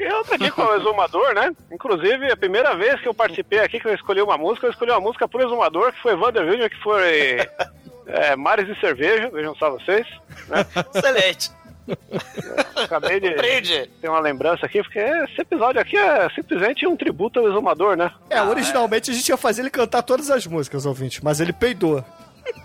Eu aprendi com o [laughs] exumador, né? Inclusive, a primeira vez que eu participei aqui, que eu escolhi uma música, eu escolhi uma música pro exumador, que foi Wanda Wildner, que foi [laughs] é, Mares de Cerveja, vejam só vocês. Né? Excelente. Acabei de Compreende? ter uma lembrança aqui, porque esse episódio aqui é simplesmente um tributo ao exumador, né? É, originalmente a gente ia fazer ele cantar todas as músicas, ouvinte, mas ele peidou.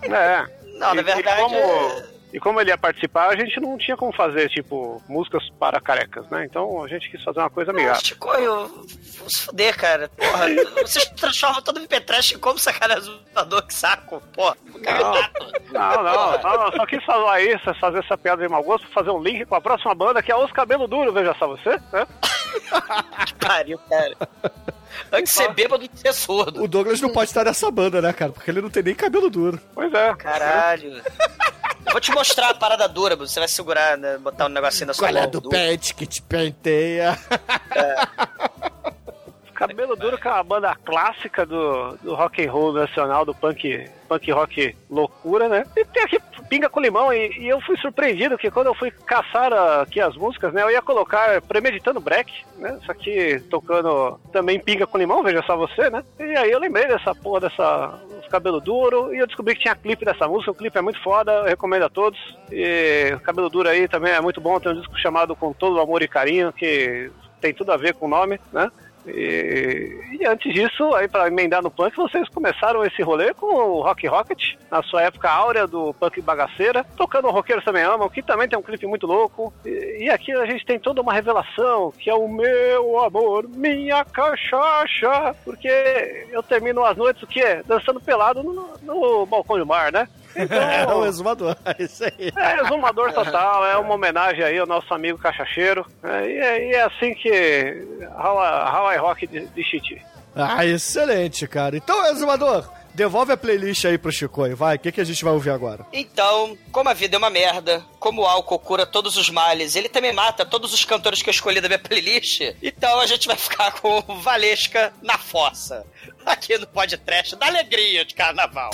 É. Não, na E- verdade, E como, é- e como ele ia participar, a gente não tinha como fazer, tipo, músicas para carecas, né? Então a gente quis fazer uma coisa amigável. Chico, eu vou se fuder, cara. Porra, vocês transformam todo o MP Trash como sacanazador, que saco. Porra, Não, não, não, eu só quis falar isso, fazer essa piada de mau gosto, fazer um link com a próxima banda, que é Os Cabelo Duro, veja só você, né? que pariu, cara. Antes de ser bêbado, de ser surdo. O Douglas não pode estar nessa banda, né, cara? Porque ele não tem nem cabelo duro. Pois é. Caralho. Eu vou te mostrar a parada dura, você vai segurar, né, botar um negocinho na sua Qual é mão. do duro. pet que te penteia? Cabelo Duro, que é uma banda clássica do, do rock and roll nacional, do punk, punk rock loucura, né? E tem aqui Pinga com Limão, e, e eu fui surpreendido que quando eu fui caçar aqui as músicas, né? Eu ia colocar Premeditando Break, né? Isso aqui tocando também Pinga com Limão, veja só você, né? E aí eu lembrei dessa porra dessa Cabelo Duro, e eu descobri que tinha clipe dessa música, o clipe é muito foda, eu recomendo a todos. E Cabelo Duro aí também é muito bom, tem um disco chamado Com Todo Amor e Carinho, que tem tudo a ver com o nome, né? E, e antes disso, aí para emendar no punk, vocês começaram esse rolê com o Rock Rocket, na sua época áurea do punk bagaceira, tocando o Roqueiros Também Amam, que também tem um clipe muito louco. E, e aqui a gente tem toda uma revelação, que é o meu amor, minha cachaça, porque eu termino as noites, o quê? Dançando pelado no, no balcão de bar, né? É o exumador, [laughs] é isso aí. É, exumador total, é uma homenagem aí ao nosso amigo cachacheiro. É, e, é, e é assim que Hawaii Hawaii Rock de, de Chiti. Ah, excelente, cara. Então, exumador, devolve a playlist aí pro Chicoio, vai. O que, que a gente vai ouvir agora? Então, como a vida é uma merda, como o álcool cura todos os males, ele também mata todos os cantores que eu escolhi da minha [laughs] playlist, então a gente vai ficar com Valesca na fossa. Aqui no podcast da alegria de carnaval.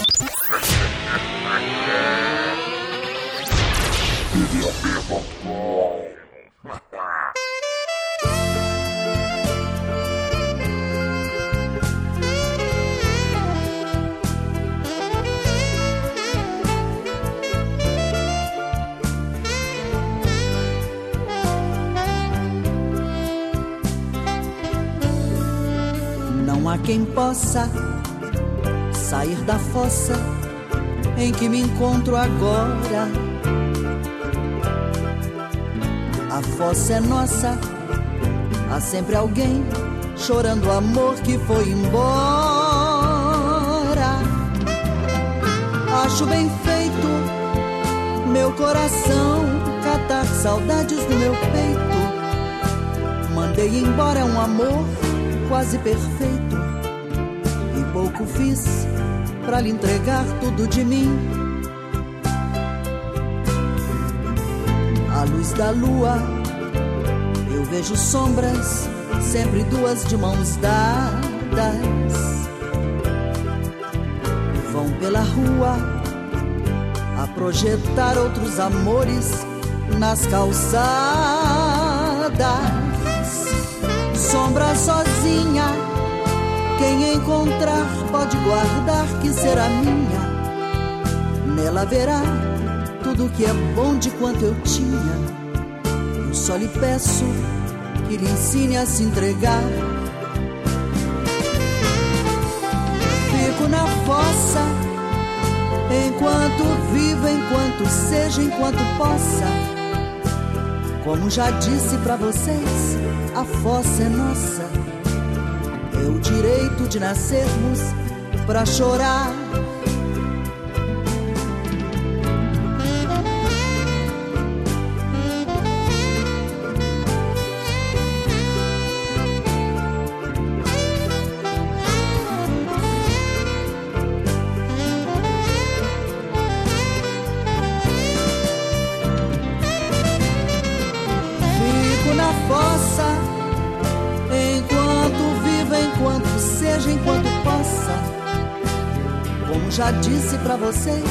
Há quem possa sair da fossa em que me encontro agora. A fossa é nossa, há sempre alguém chorando o amor que foi embora. Acho bem feito meu coração catar saudades do meu peito. Mandei embora um amor quase perfeito e pouco fiz pra lhe entregar tudo de mim. À luz da lua eu vejo sombras, sempre duas de mãos dadas. Vão pela rua a projetar outros amores nas calçadas sombra sozinha. Quem encontrar pode guardar que será minha. Nela verá tudo que é bom de quanto eu tinha. Eu só lhe peço que lhe ensine a se entregar. Fico na fossa enquanto vivo, enquanto seja, enquanto possa. Como já disse pra vocês, a fossa é nossa. É o direito de nascermos pra chorar. Disse pra vocês,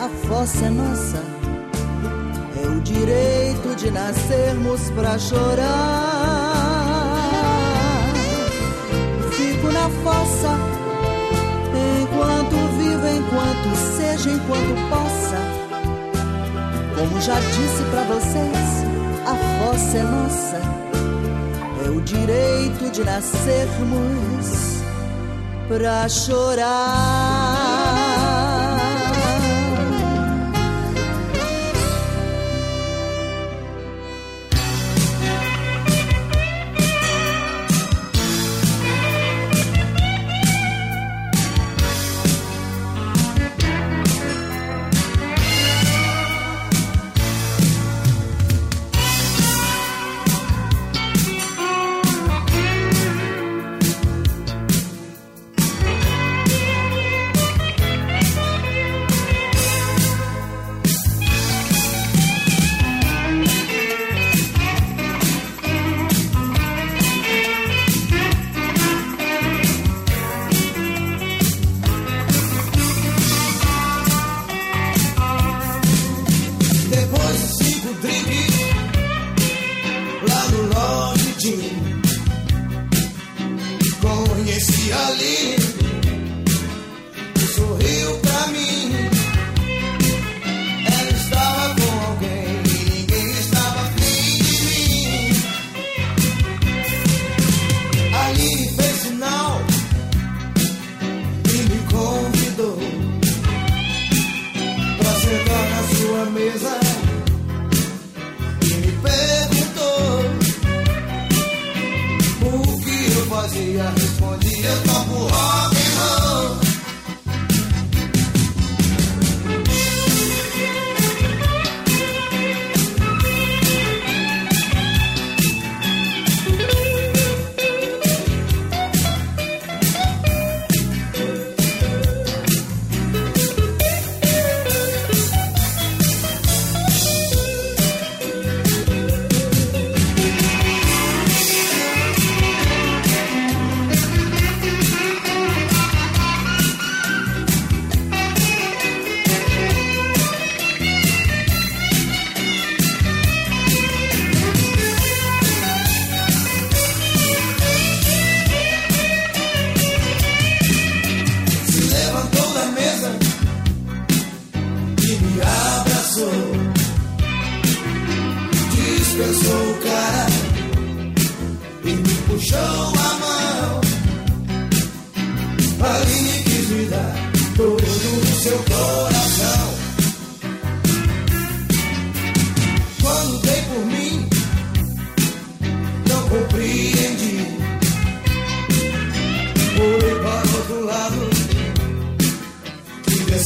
a fossa é nossa. É o direito de nascermos pra chorar. Fico na fossa enquanto vivo, enquanto seja, enquanto possa. Como já disse pra vocês, a fossa é nossa. É o direito de nascermos pra chorar.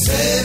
Que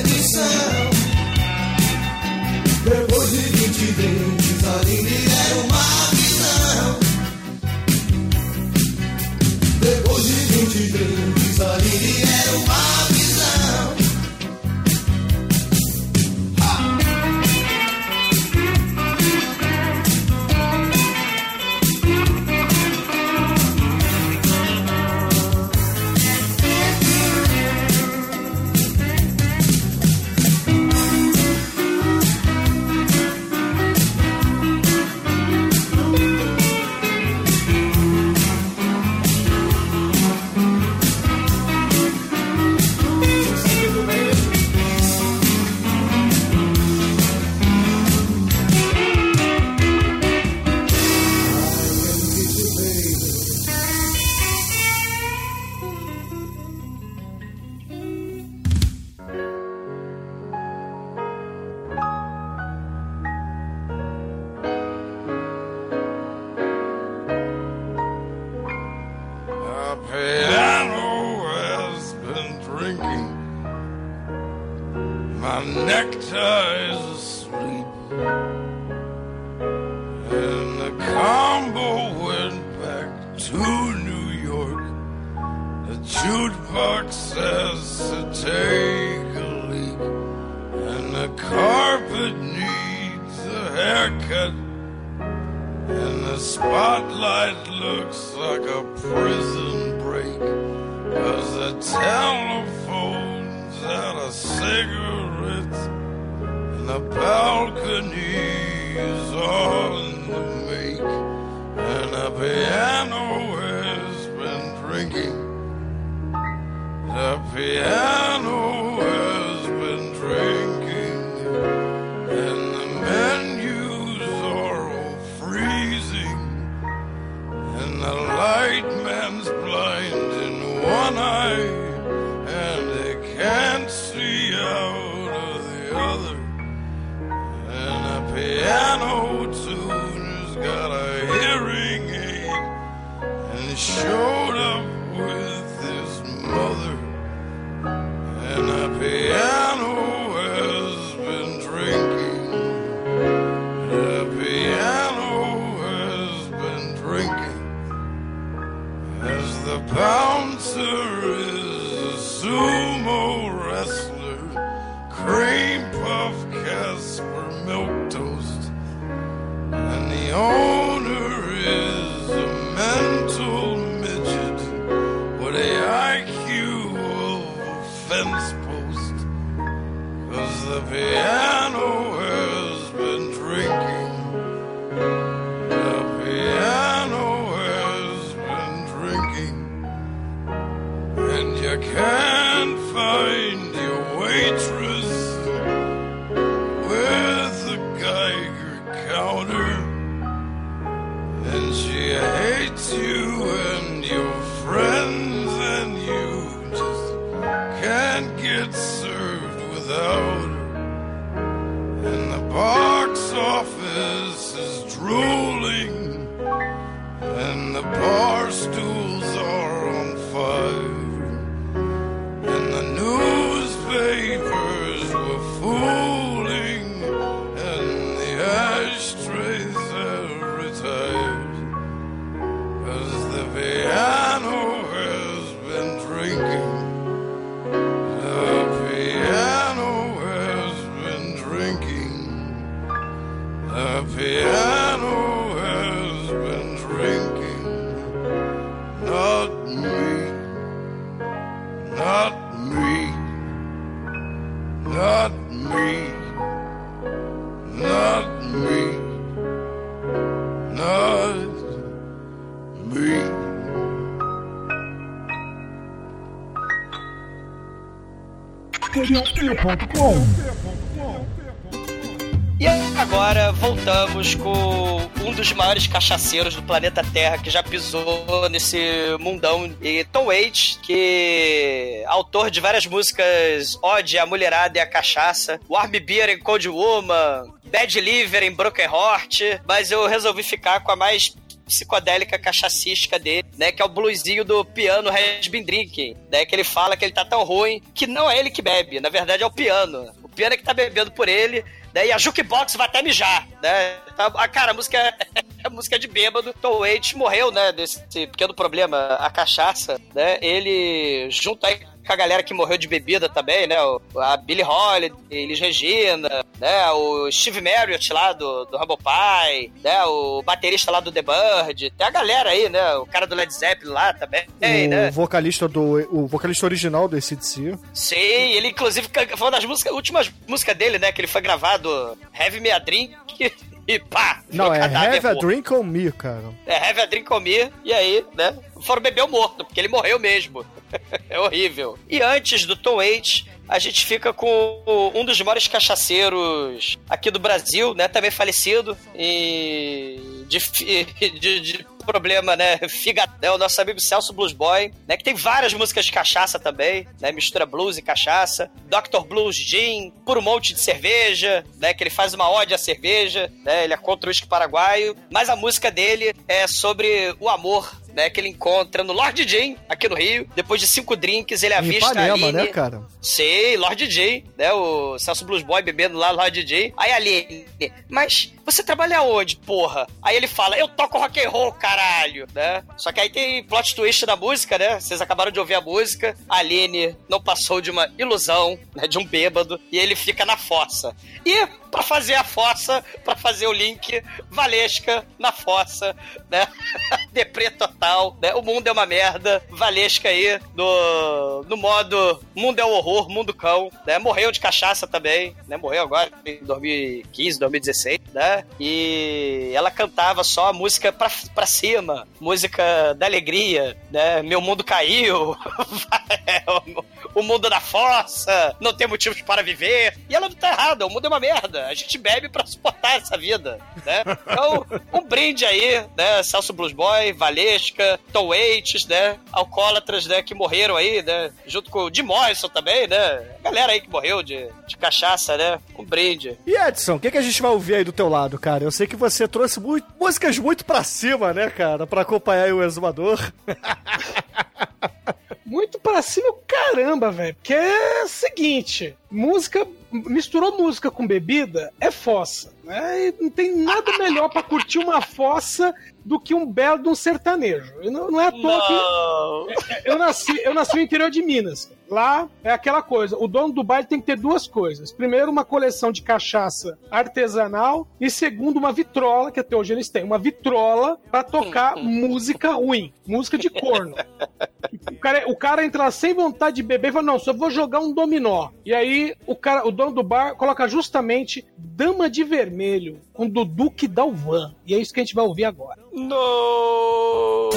cachaceiros do planeta Terra que já pisou nesse mundão, e Tom Waits, que é autor de várias músicas Ode, a Mulherada e a Cachaça, Warm Beer em Cold Woman, Bad Liver em Broken Heart, mas eu resolvi ficar com a mais psicodélica cachacística dele, né? Que é o bluesinho do piano Has Been Drinking, né? Que ele fala que ele tá tão ruim que não é ele que bebe, na verdade é o piano. O piano é que tá bebendo por ele, né? E a jukebox vai até mijar, né? Ah, cara, a música é, [laughs] é música de bêbado. Tom Waits morreu, né? Desse pequeno problema, a cachaça, né? Ele, junto aí com a galera que morreu de bebida também, né? A Billie Holiday, Elis Regina, né? O Steve Marriott lá do, do Humble Pie, né? O baterista lá do The Bird. Tem a galera aí, né? O cara do Led Zeppelin lá também, o né? vocalista do o vocalista original do ACDC. Sim, ele inclusive foi uma das músicas, últimas músicas dele, né? Que ele foi gravado Heavy Me a Drink e pá! Não, é Have a. Drink on Me, cara. É, Have a Drink on Me, e aí, né? Foram beber o morto, porque ele morreu mesmo. [laughs] é horrível. E antes do Tom Waits, a gente fica com um dos maiores cachaceiros aqui do Brasil, né? Também falecido. E. De, [laughs] de, de problema, né? É o nosso amigo Celso Blues Boy, né? Que tem várias músicas de cachaça também, né? Mistura blues e cachaça. Dr. Blues Gin, por um monte de cerveja, né? Que ele faz uma ode à cerveja, né? Ele é contra o uísque paraguaio. Mas a música dele é sobre o amor, né? Que ele encontra no Lord Jim, aqui no Rio. Depois de cinco drinks, ele avista a Ipanema, Aline. né, cara? Sei, Lord J, né? O Celso Blues Boy bebendo lá, Lord J. Aí a Aline, mas você trabalha onde, porra? Aí ele fala, eu toco rock and roll, caralho, né? Só que aí tem plot twist na música, né? Vocês acabaram de ouvir a música. A Aline não passou de uma ilusão, né? De um bêbado. E ele fica na fossa. E pra fazer a fossa, pra fazer o link, Valesca na fossa, né? [laughs] Deprê total, né? O mundo é uma merda. Valesca aí no, no modo mundo é um horror, mundo cão, né? Morreu de cachaça também, né? Morreu agora em 2015, 2016, né? E ela cantava só música pra, pra cima, música da alegria, né? Meu mundo caiu, [laughs] o mundo da fossa, não tem motivos para viver. E ela não tá errada, o mundo é uma merda. A gente bebe pra suportar essa vida, né? Então, um brinde aí, né? Celso Blues Boy, Valesca, Tom Waits, né? Alcoólatras, né? Que morreram aí, né? Junto com o Jim Morrison também, né? Galera aí que morreu de, de cachaça, né? Um brinde. E Edson, o que, que a gente vai ouvir aí do teu lado, cara? Eu sei que você trouxe muito- músicas muito pra cima, né, cara? Pra acompanhar aí o exumador. [laughs] Muito pra cima, caramba, velho. Porque é o seguinte: música misturou música com bebida, é fossa. Né? E não tem nada melhor pra curtir uma fossa do que um belo de um sertanejo. Não, não é à toa que. Eu nasci, eu nasci no interior de Minas. Lá é aquela coisa: o dono do baile tem que ter duas coisas. Primeiro, uma coleção de cachaça artesanal. E segundo, uma vitrola, que até hoje eles têm, uma vitrola pra tocar música ruim, música de corno. O cara, o cara entra lá sem vontade de beber e fala: Não, só vou jogar um dominó. E aí o, cara, o dono do bar coloca justamente Dama de Vermelho com Dudu que Dalvan. E é isso que a gente vai ouvir agora. No!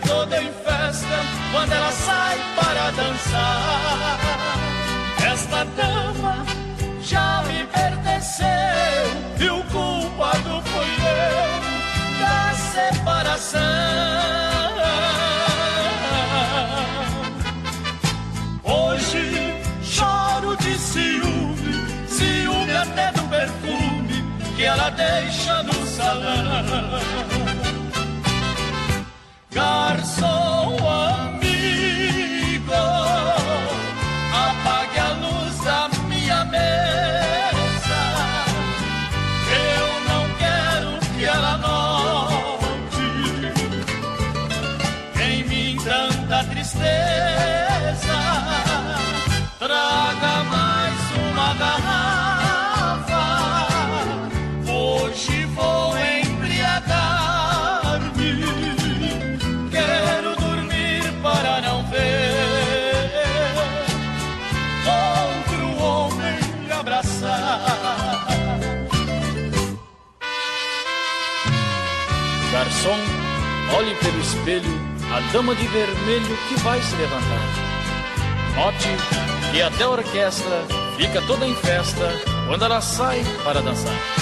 Toda em festa quando ela sai para dançar. Esta dama já me pertenceu e o culpado fui eu da separação. Hoje choro de ciúme, ciúme até do perfume que ela deixa no salão. Garçom espelho a dama de vermelho que vai se levantar. Note que até a orquestra fica toda em festa quando ela sai para dançar.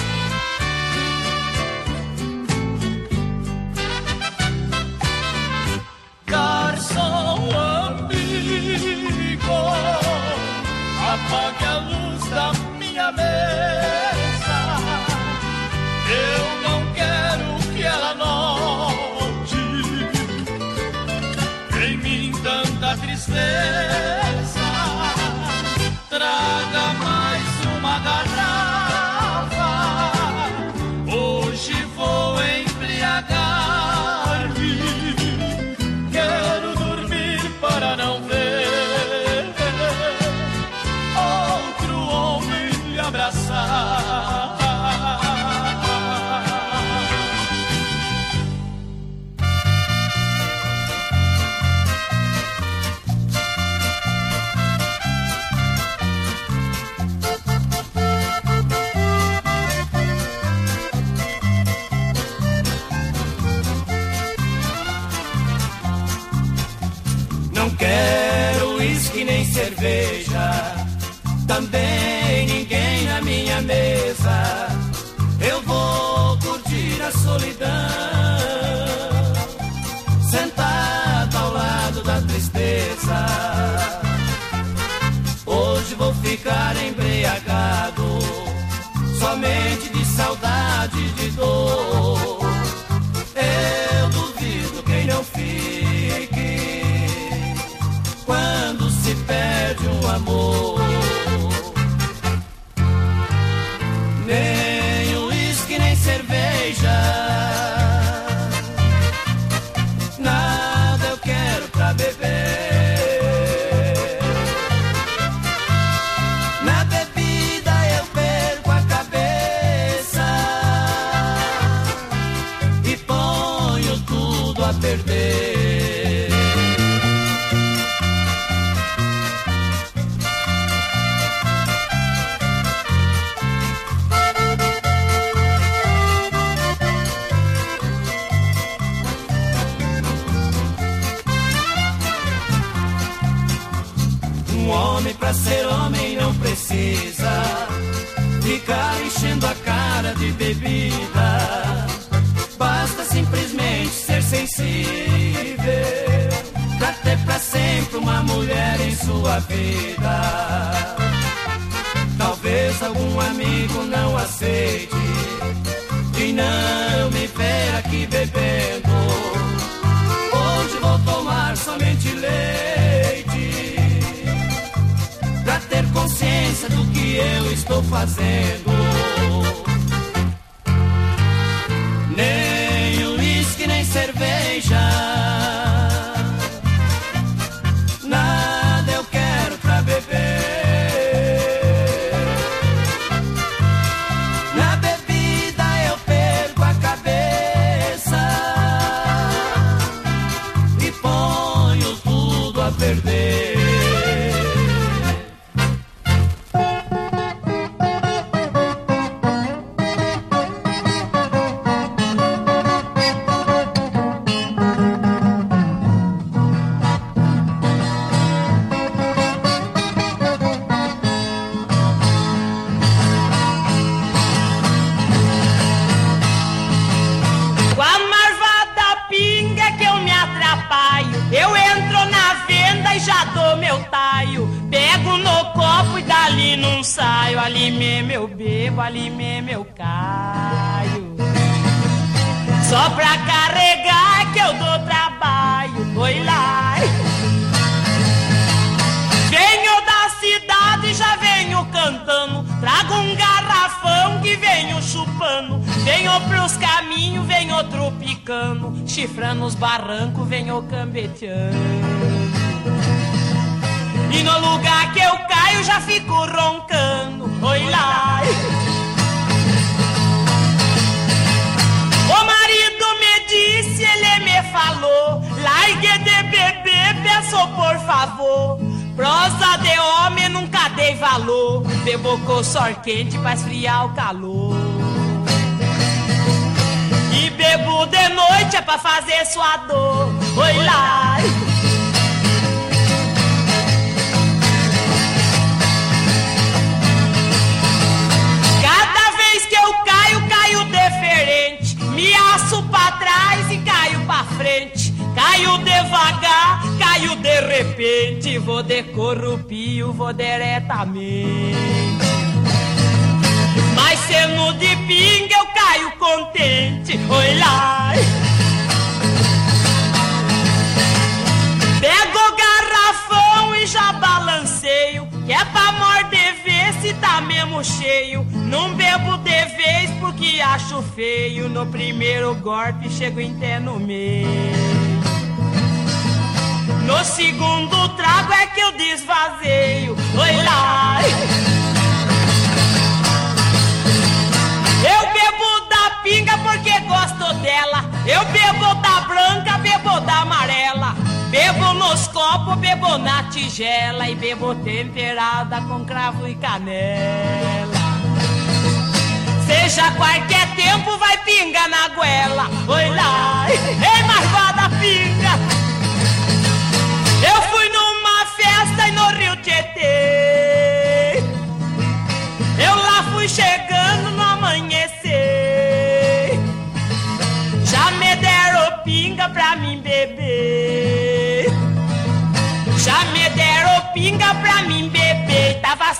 fazendo.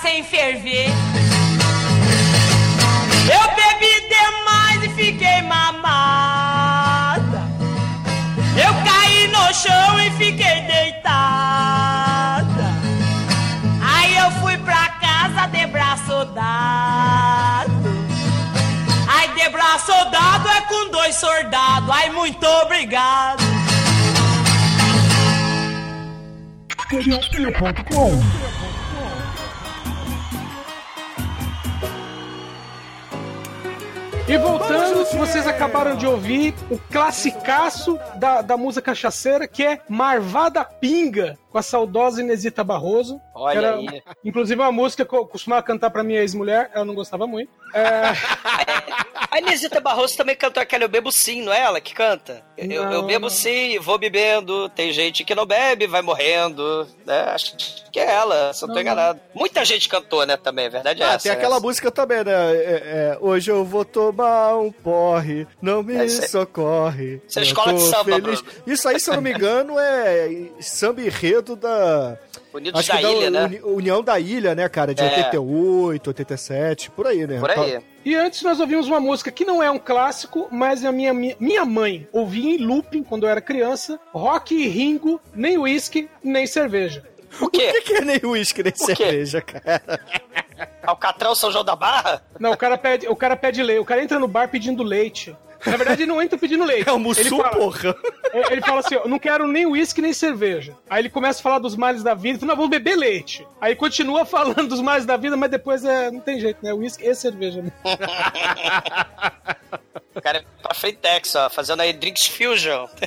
sem ferver. Eu bebi demais e fiquei mamada. Eu caí no chão e fiquei deitada. Aí eu fui pra casa de braço dado. Aí de braço dado é com dois soldados. Ai, muito obrigado. E voltando, vocês acabaram de ouvir o classicaço da, da música cachaceira, que é Marvada Pinga, com a saudosa Inesita Barroso. Olha que era, aí. Inclusive uma música que eu costumava cantar pra minha ex-mulher, ela não gostava muito. É, A Inesita Barroso também cantou aquela Eu Bebo Sim, não é ela que canta? Eu, eu Não, bebo não. sim, vou bebendo, tem gente que não bebe, vai morrendo. Né? Acho que é ela, se eu não tô Não, enganado. Muita gente cantou, né, também, a verdade é Ah, essa. tem aquela essa. música também, né? É, é, hoje eu vou tomar um porre, não me É, socorre. isso é escola de samba. Isso aí, se eu não me engano, é samba enredo da. Unidos Acho da que da Ilha, né? Uni- União da Ilha, né, cara? De É. 88, 87, por aí, né? Por aí. E antes nós ouvimos uma música que não é um clássico, mas a minha, minha, mãe ouvia em looping quando eu era criança. Rock e Ringo, nem uísque, nem cerveja. O quê? O que, que é nem uísque, nem O quê? cerveja, cara? Alcatrão São João da Barra? Não, o cara pede, o cara pede leite. O cara entra no bar pedindo leite. Na verdade, ele não entra pedindo leite. É o Mussu, ele fala, porra. Ele fala assim: eu não quero nem uísque nem cerveja. Aí ele começa a falar dos males da vida, ele fala, não, vamos beber leite. Aí continua [laughs] falando dos males da vida, mas depois é, não tem jeito, né? Uísque e cerveja. Né? [laughs] O cara é pra Freitex, ó, fazendo aí Drinks Fusion. [laughs]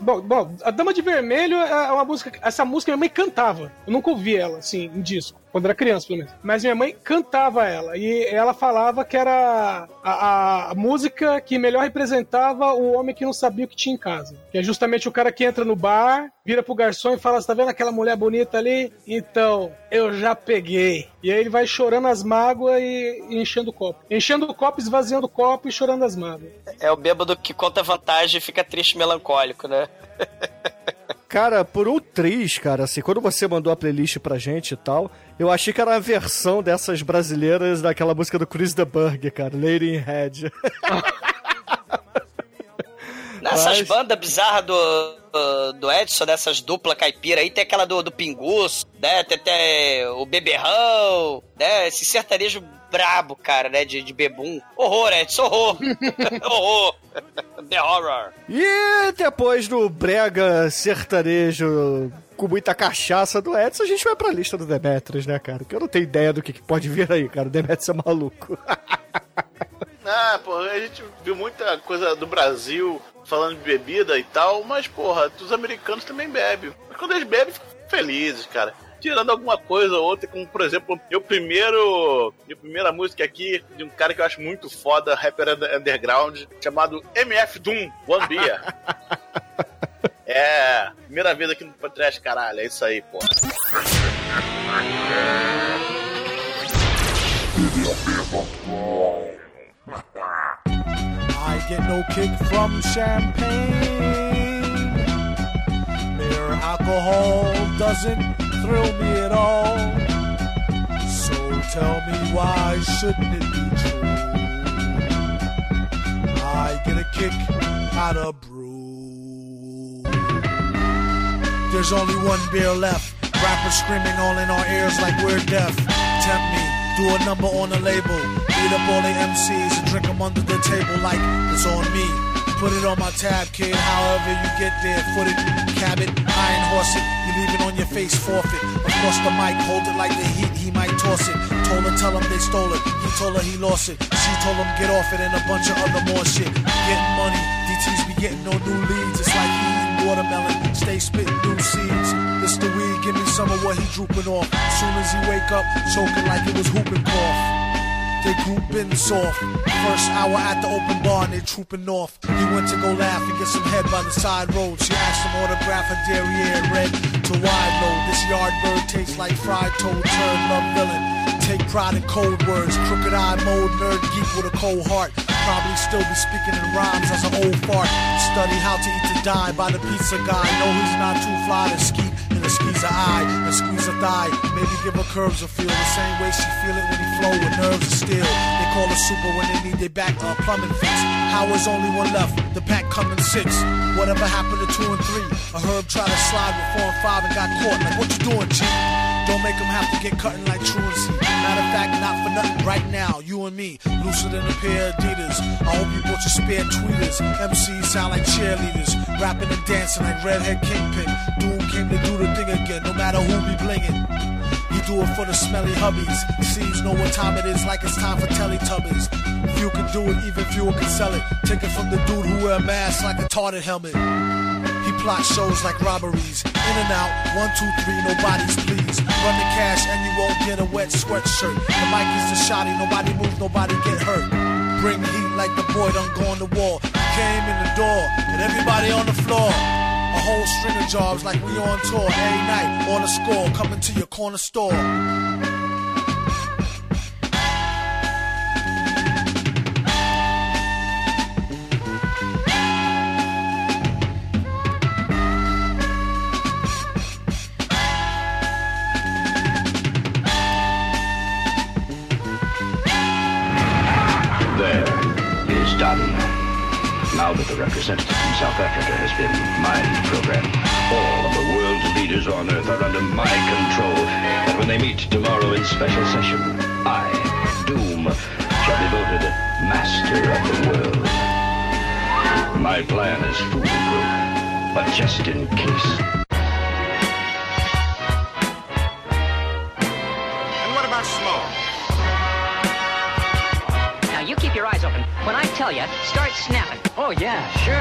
Bom, bom, a Dama de Vermelho é uma música. Essa música minha mãe cantava. Eu nunca ouvi ela, assim, em disco. Quando era criança, pelo menos. Mas minha mãe cantava ela. E ela falava que era a, a- música que melhor representava o homem que não sabia o que tinha em casa. Que é justamente o cara que entra no bar, vira pro garçom e fala: Você tá vendo aquela mulher bonita ali? Então, eu já peguei. E aí ele vai chorando as mágoas e, e enchendo o copo. Enchendo o copo, esvaziando o copo e chorando as mágoas. É o bêbado que conta vantagem e fica triste e melancólico, né? [laughs] Cara, por um triz, cara, assim, quando você mandou a playlist pra gente e tal, eu achei que era a versão dessas brasileiras daquela música do Chris the Burger, cara, Lady in Red. Nessas Mas- bandas bizarras do, do, do Edson, dessas dupla caipira aí, tem aquela do, do Pingus, né? Tem até o Beberrão, né? Esse sertanejo brabo, cara, né? De, de bebum. Horror, Edson, horror. [laughs] horror. The Horror. E depois do brega sertanejo com muita cachaça do Edson, a gente vai pra lista do Demetrius, né, cara? Que eu não tenho ideia do que, que pode vir aí, cara. O Demetrius é maluco. [laughs] Ah, pô, a gente viu muita coisa do Brasil falando de bebida e tal, mas, porra, os americanos também bebem. Mas quando eles bebem, ficam felizes, cara. Tirando alguma coisa ou outra, como por exemplo, meu primeiro. Minha primeira música aqui de um cara que eu acho muito foda, rapper under- underground, chamado MF Doom, One Beer. [laughs] é, primeira vez aqui no podcast, caralho, é isso aí, pô. I get no kick from champagne. Mere alcohol doesn't thrill me at all. So tell me why shouldn't it be true? I get a kick out of brew. There's only one beer left. Rappers screaming all in our ears like we're deaf. Tempt me, do a number on the label. Beat up all the MCs and drink them under the table like it's on me. Put it on my tab, kid. However you get there, foot it, cab it, iron horse it. It on your face, forfeit. Across the mic, hold it like the heat, he might toss it. Told her, tell him they stole it. He told her he lost it. She told him get off it and a bunch of other more shit. Getting money, DTs be getting no new leads. It's like eating watermelon, stay spitting new seeds. The weed, give me some of what he drooping off. Soon as he wake up, choking like it was whooping cough. They grouping soft. First hour at the open bar and they trooping off. He went to go laugh and get some head by the side road. She asked him autograph her derriere red to wide load. This yard bird tastes like fried toad, turd, love villain. Take pride in cold words, crooked eye mode, nerd geek with a cold heart. Probably still be speaking in rhymes as an old fart. Study how to eat to die by the pizza guy. No, he's not too fly to ski in a squeeze a eye, and squeeze a thigh. Maybe give her curves a feel the same way she feel it when he flow with nerves of steel. They call her super when they need their back uh, plumbing fix. How is only one left? The pack coming six. Whatever happened to two and three? A herb tried to slide with four and five and got caught. Like what you doing, G? Don't make them have to get cutting like truancy. Matter of fact, not for nothing. Right now, you and me, looser than a pair of Adidas. I hope you bought your spare tweeters. MCs sound like cheerleaders, rapping and dancing like redhead kingpin. Doom came to do no matter who be blingin'. He do it for the smelly hubbies. Sees know what time it is, like it's time for Teletubbies. Few can do it, even fewer can sell it. Take it from the dude who wear a mask like a tarted helmet. He plot shows like robberies. In and out, one, two, three, nobody's please. Run the cash and you won't get a wet sweatshirt. The mic is the shotty, nobody move, nobody get hurt. Bring heat like the boy done gone to war. Came in the door and everybody on the floor. A whole string of jobs like we on tour every night on the score, coming to your corner store. The representative from South Africa has been mind programmed, all of the world's leaders on Earth are under my control. And when they meet tomorrow in special session, I, Doom, shall be voted master of the world. My plan is foolproof, but just in case. When I tell you, start snapping. Oh yeah, sure.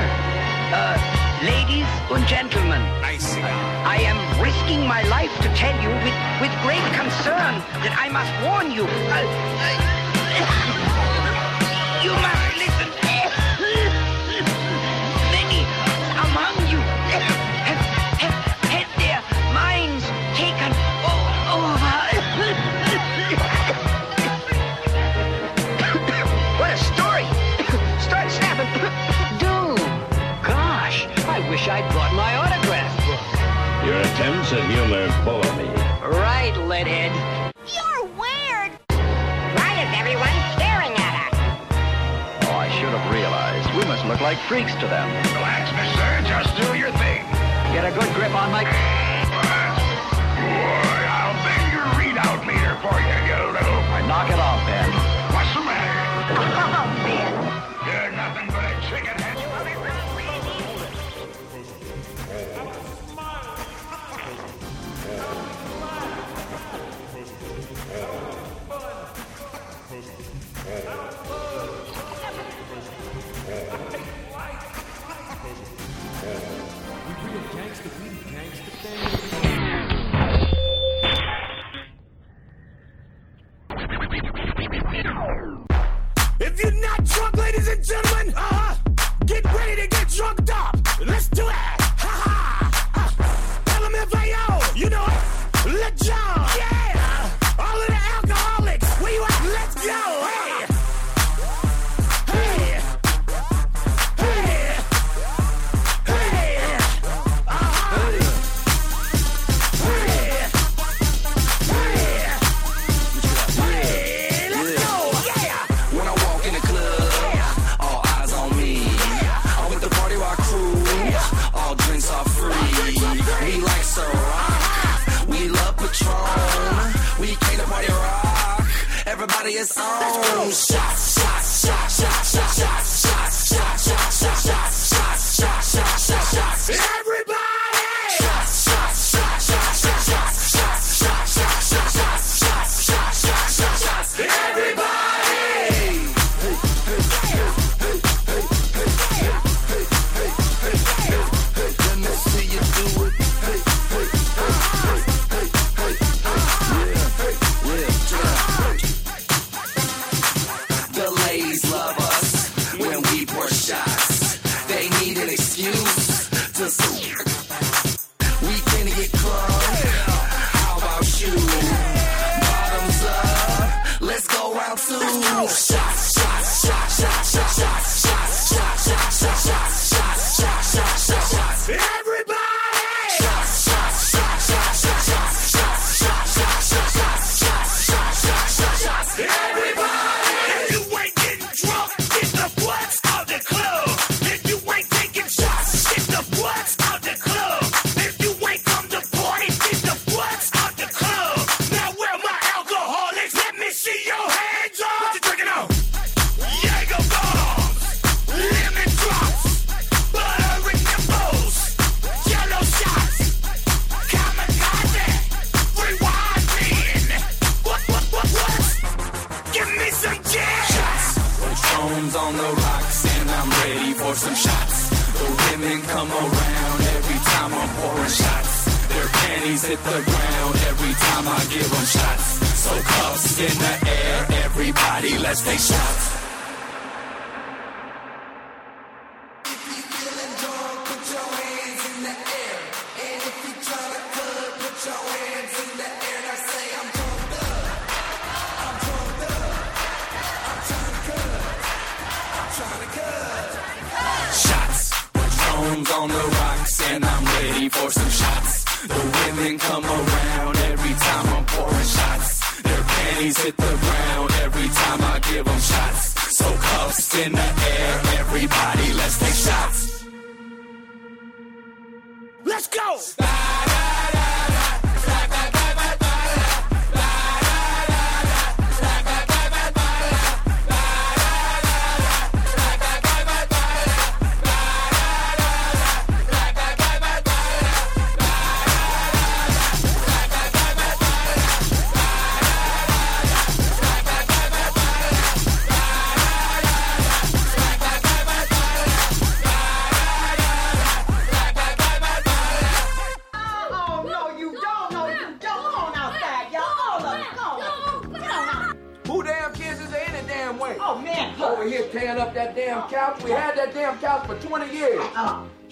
Uh, ladies and gentlemen. I see. I am risking my life to tell you with, with great concern that I must warn you. Uh, uh, attempts at humor bore me. Right, Leadhead. You're weird. Why is everyone staring at us? Oh, I should have realized. We must look like freaks to them. Relax, mister. Just do your thing. Get a good grip on my... Boy, I'll bend your readout meter for you, you little... Knock it off, Ben. What's the matter? [laughs] If you're not drunk, ladies and gentlemen,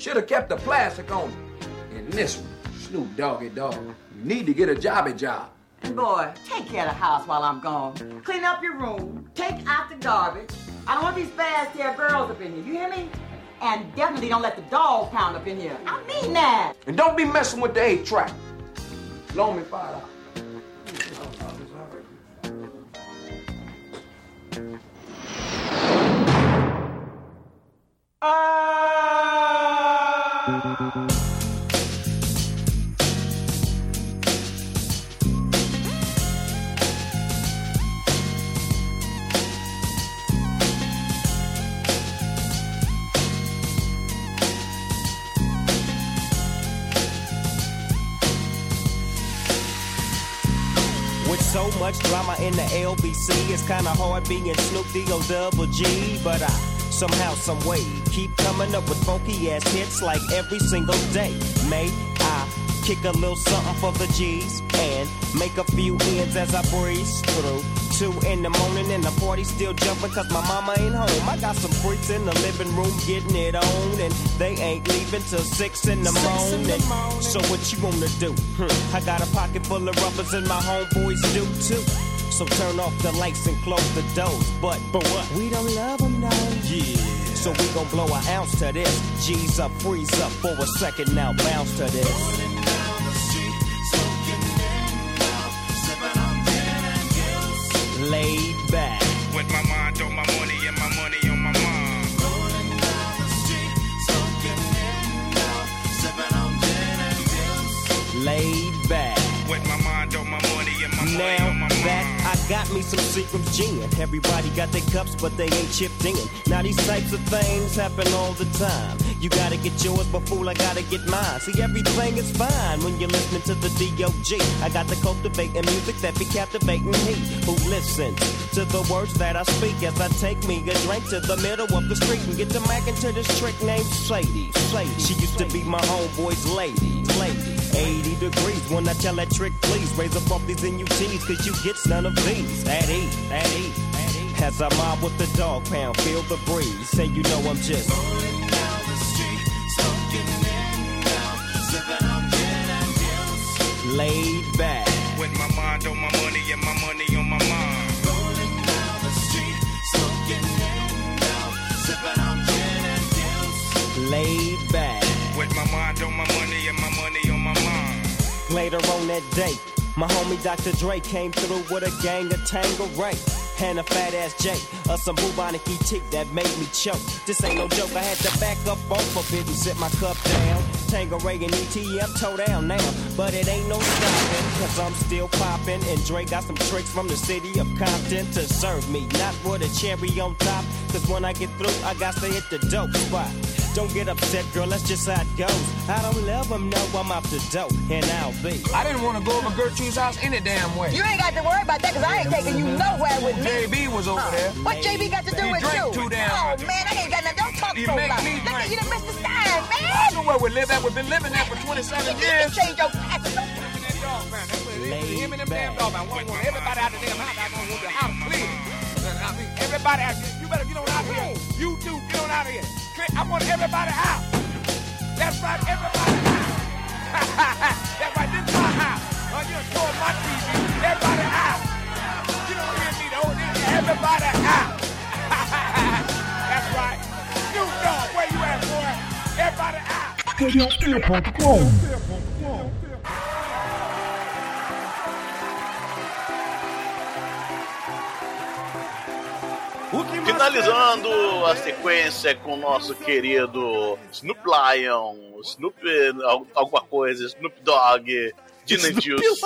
Should have kept the plastic on it. And this one, Snoop Doggy Dog. You need to get a jobby job. And boy, take care of the house while I'm gone. Clean up your room. Take out the garbage. I don't want these fast hair girls up in here. You hear me? And definitely don't let the dog pound up in here. I mean that. And don't be messing with the eight track. Loan me five dollars. With much drama in the LBC, it's kinda hard being Snoop D-O double G. But I somehow, some way, keep coming up with funky ass hits like every single day. May I kick a little something for the G's and make a few ends as I breeze through. Two in the morning and the party still jumping cause my mama ain't home. I got some freaks in the living room getting it on and they ain't leaving till six in the morning. So what you wanna do? Hmm, I got a pocket full of rubbers and my homeboys do too. So turn off the lights and close the doors. But, but what? We don't love them now. Yeah. So we gon' blow an ounce to this. G's up, freeze up for a second now, bounce to this. Laid back. With my mind on my money and my money on my mind. Rolling down the street, smoking in sipping on gin and juice. Laid me some Seagram's gin. Everybody got their cups, but they ain't chipped in. Now these types of things happen all the time. You gotta get yours, but fool, I gotta get mine. See, everything is fine when you're listening to the D.O.G. I got the cultivating music that be captivating he who listens to the words that I speak as I take me a drink to the middle of the street and get to Mac into this trick named Sadie. Sadie. She used to be my homeboy's lady. Lady. 80 degrees when I tell that trick, please raise up off these NUTs, cause you get none of these. At E, at E, at. As I mob with the dog pound, feel the breeze. Say you know I'm just. Rolling down the street, smoking in now, sipping on gin and juice. laid back. With my mind on my money and my money on my mind. Later on that day, my homie Dr. Dre came through with a gang of Tango Ray. And a fat ass J, or some bubonic ET that made me choke. This ain't no joke, I had to back up off of it and sit my cup down. Tango Ray and ETM toe down now, but it ain't no stopping, cause I'm still popping. And Dre got some tricks from the city of Compton to serve me, not with a cherry on top. Cause when I get through, I got to hit the dope spot. Don't get upset, girl, that's just how it goes. I don't love them, no, I'm out the dope, and I'll be. I didn't want to go over Gertrude's house any damn way. You ain't got to worry about that because I ain't taking you nowhere with me. JB was over Uh, there. What JB got to do He with drank you? too damn oh, much. man, I ain't got nothing. Don't talk He so make loud. me Look at drink. you done missed the sign, man. where we live at. We've been living there for 27 years. Change your Him and them damn dog, man. Want, want everybody out the damn house. I don't want the house clear. I mean, everybody out here. You better get on out of here. You two, get on out of here. Clear- I want everybody out. That's right, everybody out. [laughs] That's right, this is my house. Oh, you done tore my TV. Everybody out. You don't hear me, though. Everybody out. [laughs] That's right. Snoop Dogg, where you at, boy? Everybody out. Finalizando a sequência com o nosso querido Snoop Lion, Snoop al- alguma coisa, Snoop Dogg, Dina Juice.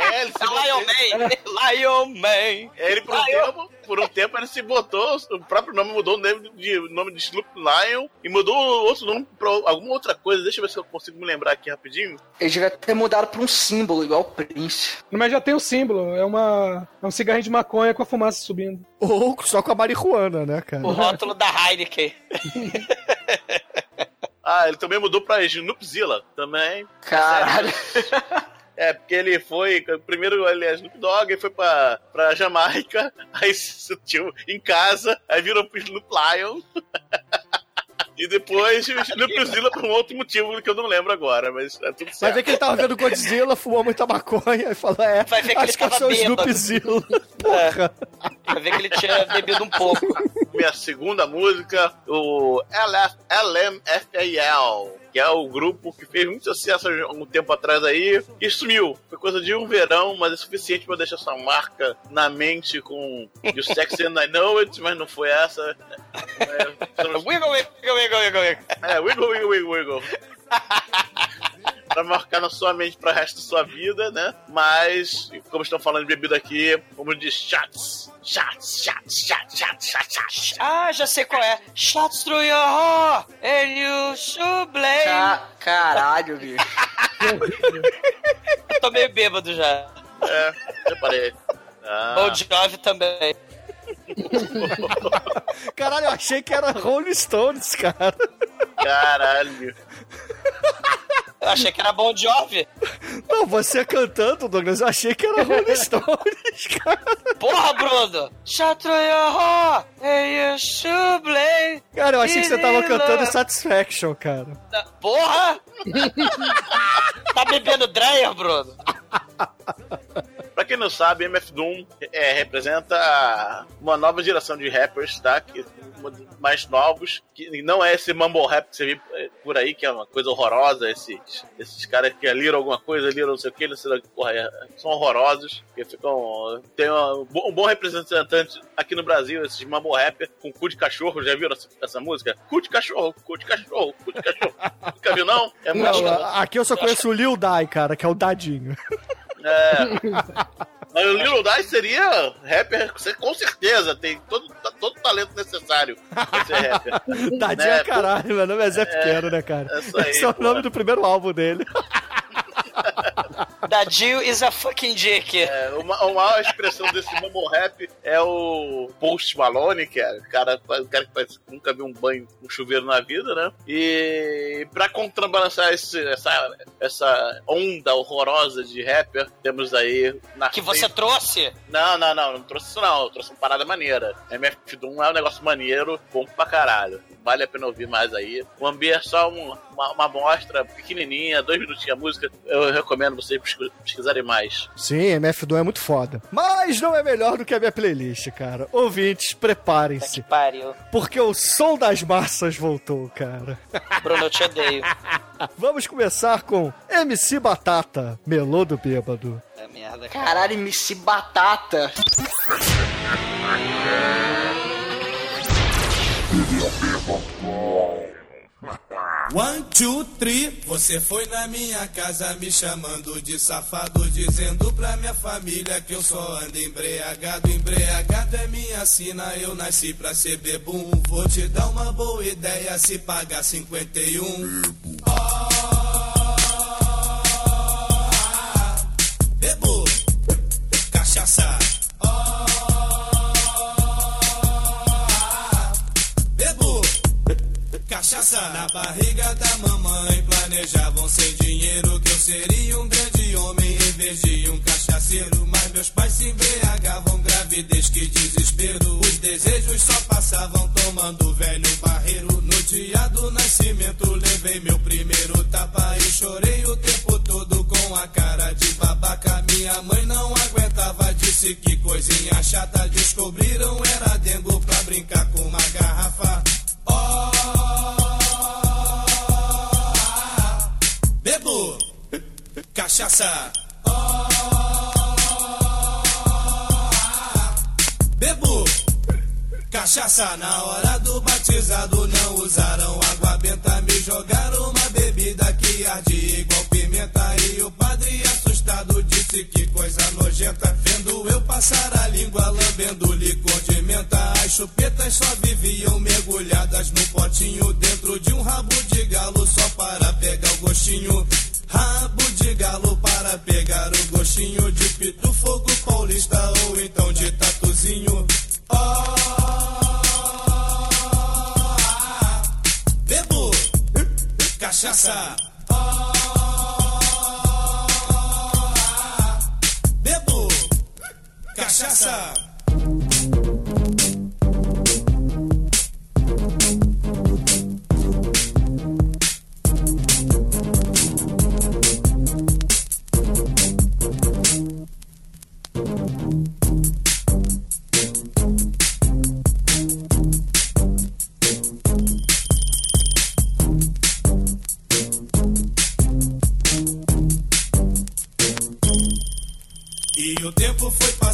É, ele se Lion Man! [laughs] Lion Man! Ele por um, tempo, por um tempo ele se botou, o próprio nome mudou o nome de, nome de Snoop Lion e mudou outro nome pra alguma outra coisa. Deixa eu ver se eu consigo me lembrar aqui rapidinho. Ele devia ter mudado pra um símbolo, igual o Prince. Mas já tem o símbolo, é, uma, é um cigarrinho de maconha com a fumaça subindo. Ou só com a marihuana, né, cara? O rótulo da Heineken. [laughs] Ah, ele também mudou pra Snoopzilla também. Caralho. [laughs] É, porque ele foi. Primeiro ele é Snoop Dogg, aí foi pra, pra Jamaica, [laughs] aí se sentiu em casa, aí virou pro Snoop Lion. [laughs] e depois o Snoopzilla por um outro motivo que eu não lembro agora, mas é tudo Vai certo. ver que ele tava vendo Godzilla, fumou muita maconha e falou: É, Vai ver que acho ele que eu sou. Snoopzilla. [laughs] Porra. Pra ver que ele tinha bebido um pouco. Minha segunda música, o LF, LMFAL, que é o grupo que fez muito sucesso há um tempo atrás aí e sumiu. Foi coisa de um verão, mas é suficiente pra deixar essa marca na mente com You Sexy and I Know It, mas não foi essa. É, [laughs] wiggle, wiggle, wiggle, wiggle. É, wiggle, wiggle, wiggle, wiggle. Pra marcar na sua mente pra resto da sua vida, né? Mas, como estão falando de bebida aqui, vamos de shots. Shots, shots, shots, shots, shots, shots. Ah, já sei qual é. Shots through your heart and you should blame. Ca- Caralho, bicho. Eu tô meio bêbado já. É, reparei. Ah. Bon Jovi também. Caralho, eu achei que era Rolling Stones, cara. Caralho. Eu achei que era Bon Jovi. Não, você cantando, Douglas, eu achei que era Rolling [laughs] Stones, cara. Porra, Bruno! Shot through your heart and you should blame. Cara, eu achei que você tava cantando Satisfaction, cara. Porra! [laughs] tá bebendo Dreyer, Bruno? [laughs] Quem não sabe, MF Doom é, representa uma nova geração de rappers, tá? Que, mais novos, que não é esse mumble rap que você vê é, por aí, que é uma coisa horrorosa, esses, esses caras que liram alguma coisa, liram não sei o que, não sei lá que porra é, são horrorosos, que ficam... Tem uma- um bom- representante aqui no Brasil, esses mumble rap com cu de cachorro, já viram essa, essa música? Cu de cachorro, cu de cachorro, cu de cachorro. Nunca viu, não? É muito... Não, a- aqui eu só conheço o Lil Dai, cara, que é o Dadinho. [laughs] É. Mas o Lil Dai seria rapper, com certeza, tem todo, tá- todo o talento necessário pra ser rapper. [laughs] Dadinho Né? é caralho, meu nome é Zé Pequeno, né, cara? isso aí, Esse é o nome do primeiro álbum dele. [laughs] Dadinho is a fucking dick. É, uma, a maior expressão desse mumble rap é o Post Malone, que é o cara, o cara que que nunca viu um banho, um chuveiro na vida, né? E pra contrabalançar esse- essa, essa onda horrorosa de rapper, temos aí na Que você frente- trouxe? Não, não, não, não trouxe isso não. Eu trouxe uma parada maneira. MF Doom é um negócio maneiro, bom pra caralho. Vale a pena ouvir mais aí. O Ambi é só um- uma, uma amostra pequenininha, dois minutinhos a música. Eu recomendo vocês pesqui- pesquisarem mais. Sim, MF Doom é muito foda. Mas não é melhor do que a minha playlist, cara. Ouvintes, preparem-se. Pariu. Porque o som das massas voltou, cara. [laughs] Bruno, eu te odeio. Vamos começar com MC Batata, Melô do Bêbado. É merda, cara. Caralho, MC Batata. One, two, three. Você foi na minha casa me chamando de safado, dizendo pra minha família que eu só ando embriagado. Embriagado é minha sina, eu nasci pra ser bebum. Vou te dar uma boa ideia se pagar 51. Bebo, Na barriga da mamãe planejavam sem dinheiro que eu seria um grande homem em vez de um cachaceiro. Mas meus pais se embriagavam, gravidez que desespero. Os desejos só passavam tomando velho barreiro. No dia do nascimento levei meu primeiro tapa e chorei o tempo todo com a cara de babaca. Minha mãe não aguentava, disse que coisinha chata. Descobriram era dengo pra brincar com uma garrafa. Bebo cachaça. Bebo cachaça. Na hora do batizado não usaram água benta. Me jogaram uma bebida que arde igual pimenta. E o padre assustado disse que coisa nojenta. Vendo eu passar a língua lambendo licor de menta. As chupetas só viviam mergulhadas no potinho. Dentro de um rabo de galo só para pegar o gostinho. Rabo de galo para pegar o gostinho de pito fogo paulista ou então de tatuzinho. Bebo cachaça. Bebo cachaça.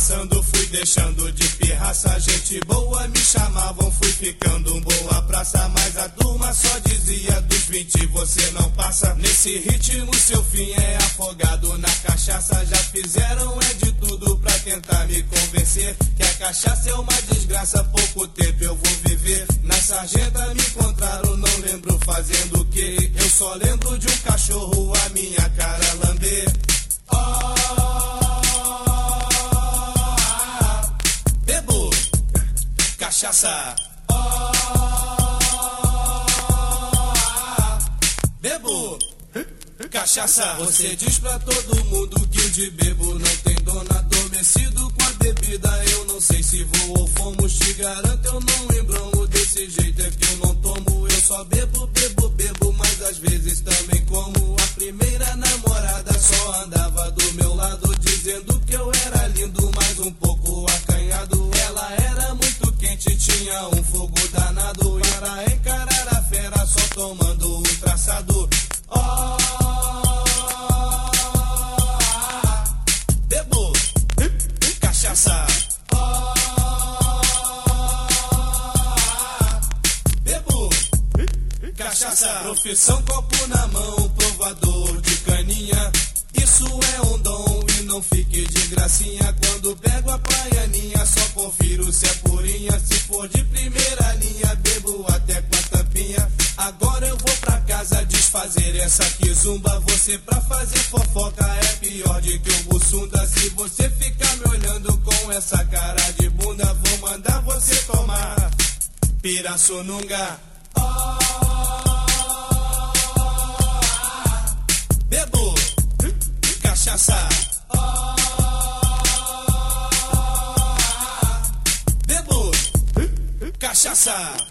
Passando, fui deixando de pirraça. Gente boa me chamavam, fui ficando boa praça. Mas a turma só dizia dos 20 você não passa. Nesse ritmo, seu fim é afogado na cachaça. Já fizeram é de tudo pra tentar me convencer que a cachaça é uma desgraça. Pouco tempo eu vou viver. Na sarjeta me encontraram, não lembro fazendo o que. Eu só lembro de um cachorro a minha cara lamber. Bebo cachaça. Bebo cachaça. Você diz pra todo mundo que de bebo não tem dono adormecido com a bebida. Eu não sei se vou ou fomos. Te garanto, eu não embramo desse jeito. É que eu não tomo. Eu só bebo, bebo, bebo. Pirassununga. Bebo cachaça. Bebo cachaça.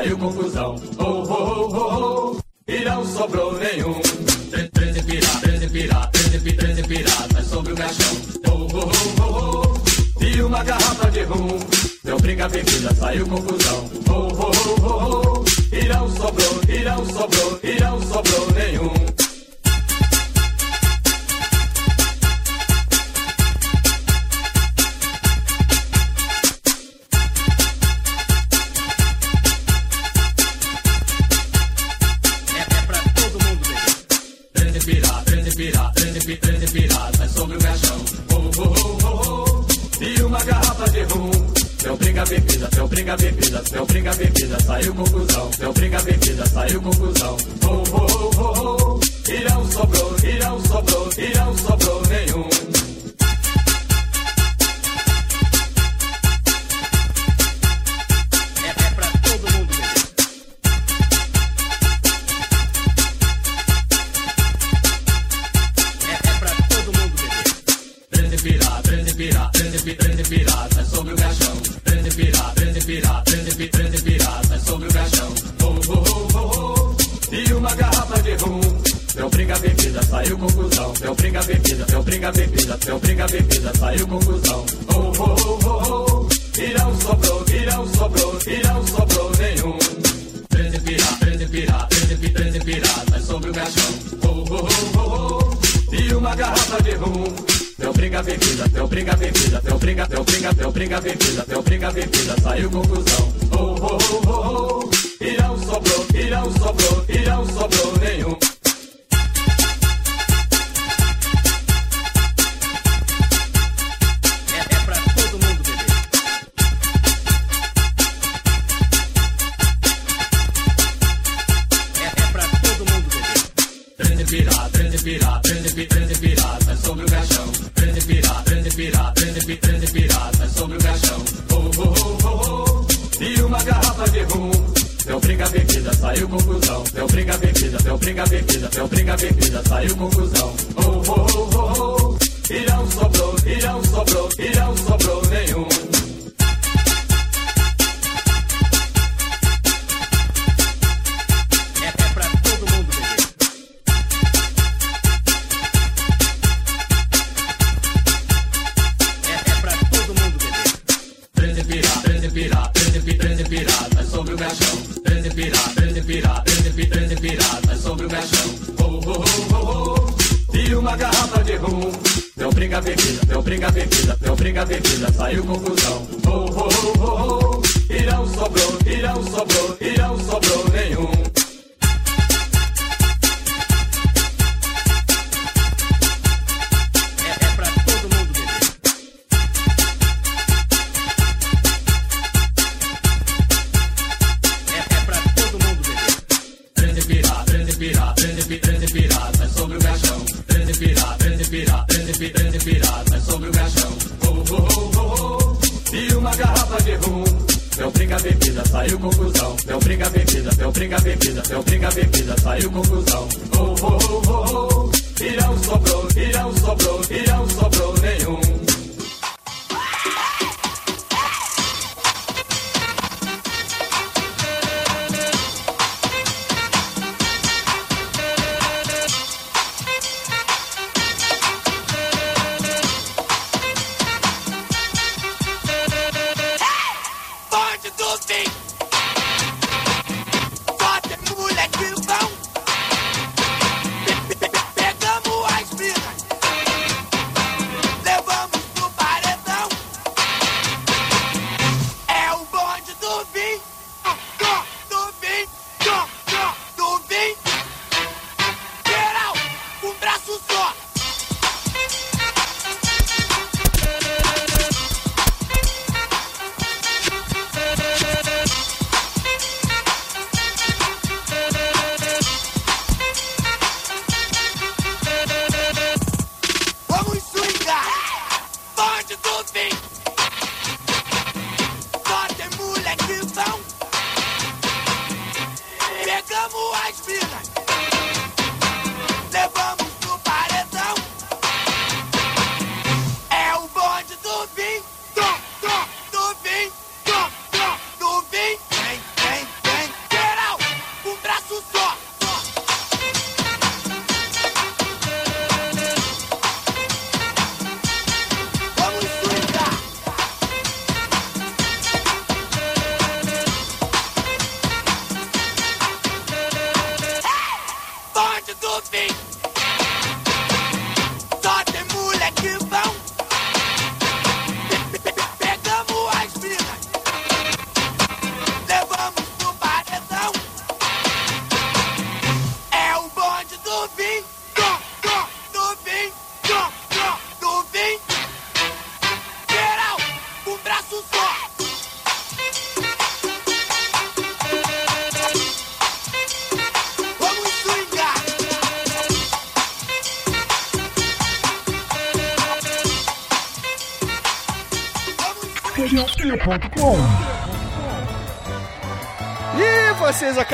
saiu confusão. briga bebida, não briga bebida, saiu conclusão, não briga bebida, saiu conclusão. Oh, oh, oh, oh, oh. Irão sobrou, irão sobrou, irão sobrou nenhum. saiu confusão. Oh, oh, oh, oh, oh. E não sobrou, e não sobrou, e não sobrou nenhum. Três pirata, três pirata, três treze piratas sobre o caixão. Oh, oh, oh, oh, E uma garrafa de rum. Teu briga bebida, teu briga bebida, teu briga, teu briga, teu briga bebida.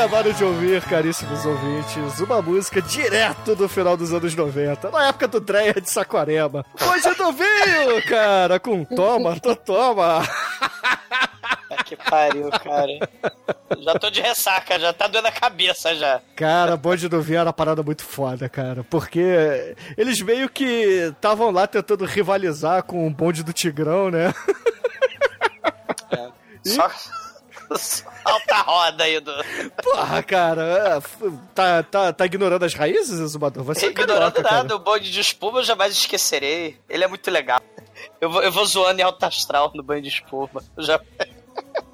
Acabaram de ouvir, caríssimos ouvintes, uma música direto do final dos anos 90, na época do Dreia de Saquarema. Hoje do vinho, cara, com toma, tô, toma. [laughs] Que pariu, cara. Já tô de ressaca, já tá doendo a cabeça já. Cara, bonde do vinho era uma parada muito foda, cara, porque eles meio que estavam lá tentando rivalizar com o bonde do Tigrão, né? Só. Alta roda aí do. Porra, cara, é, tá, tá, tá ignorando as raízes, Exumador? Você é Ignorando carioca, cara. nada, o bonde de espuma eu jamais esquecerei. Ele é muito legal. Eu vou, eu vou zoando em alta astral no banho de espuma. Eu já...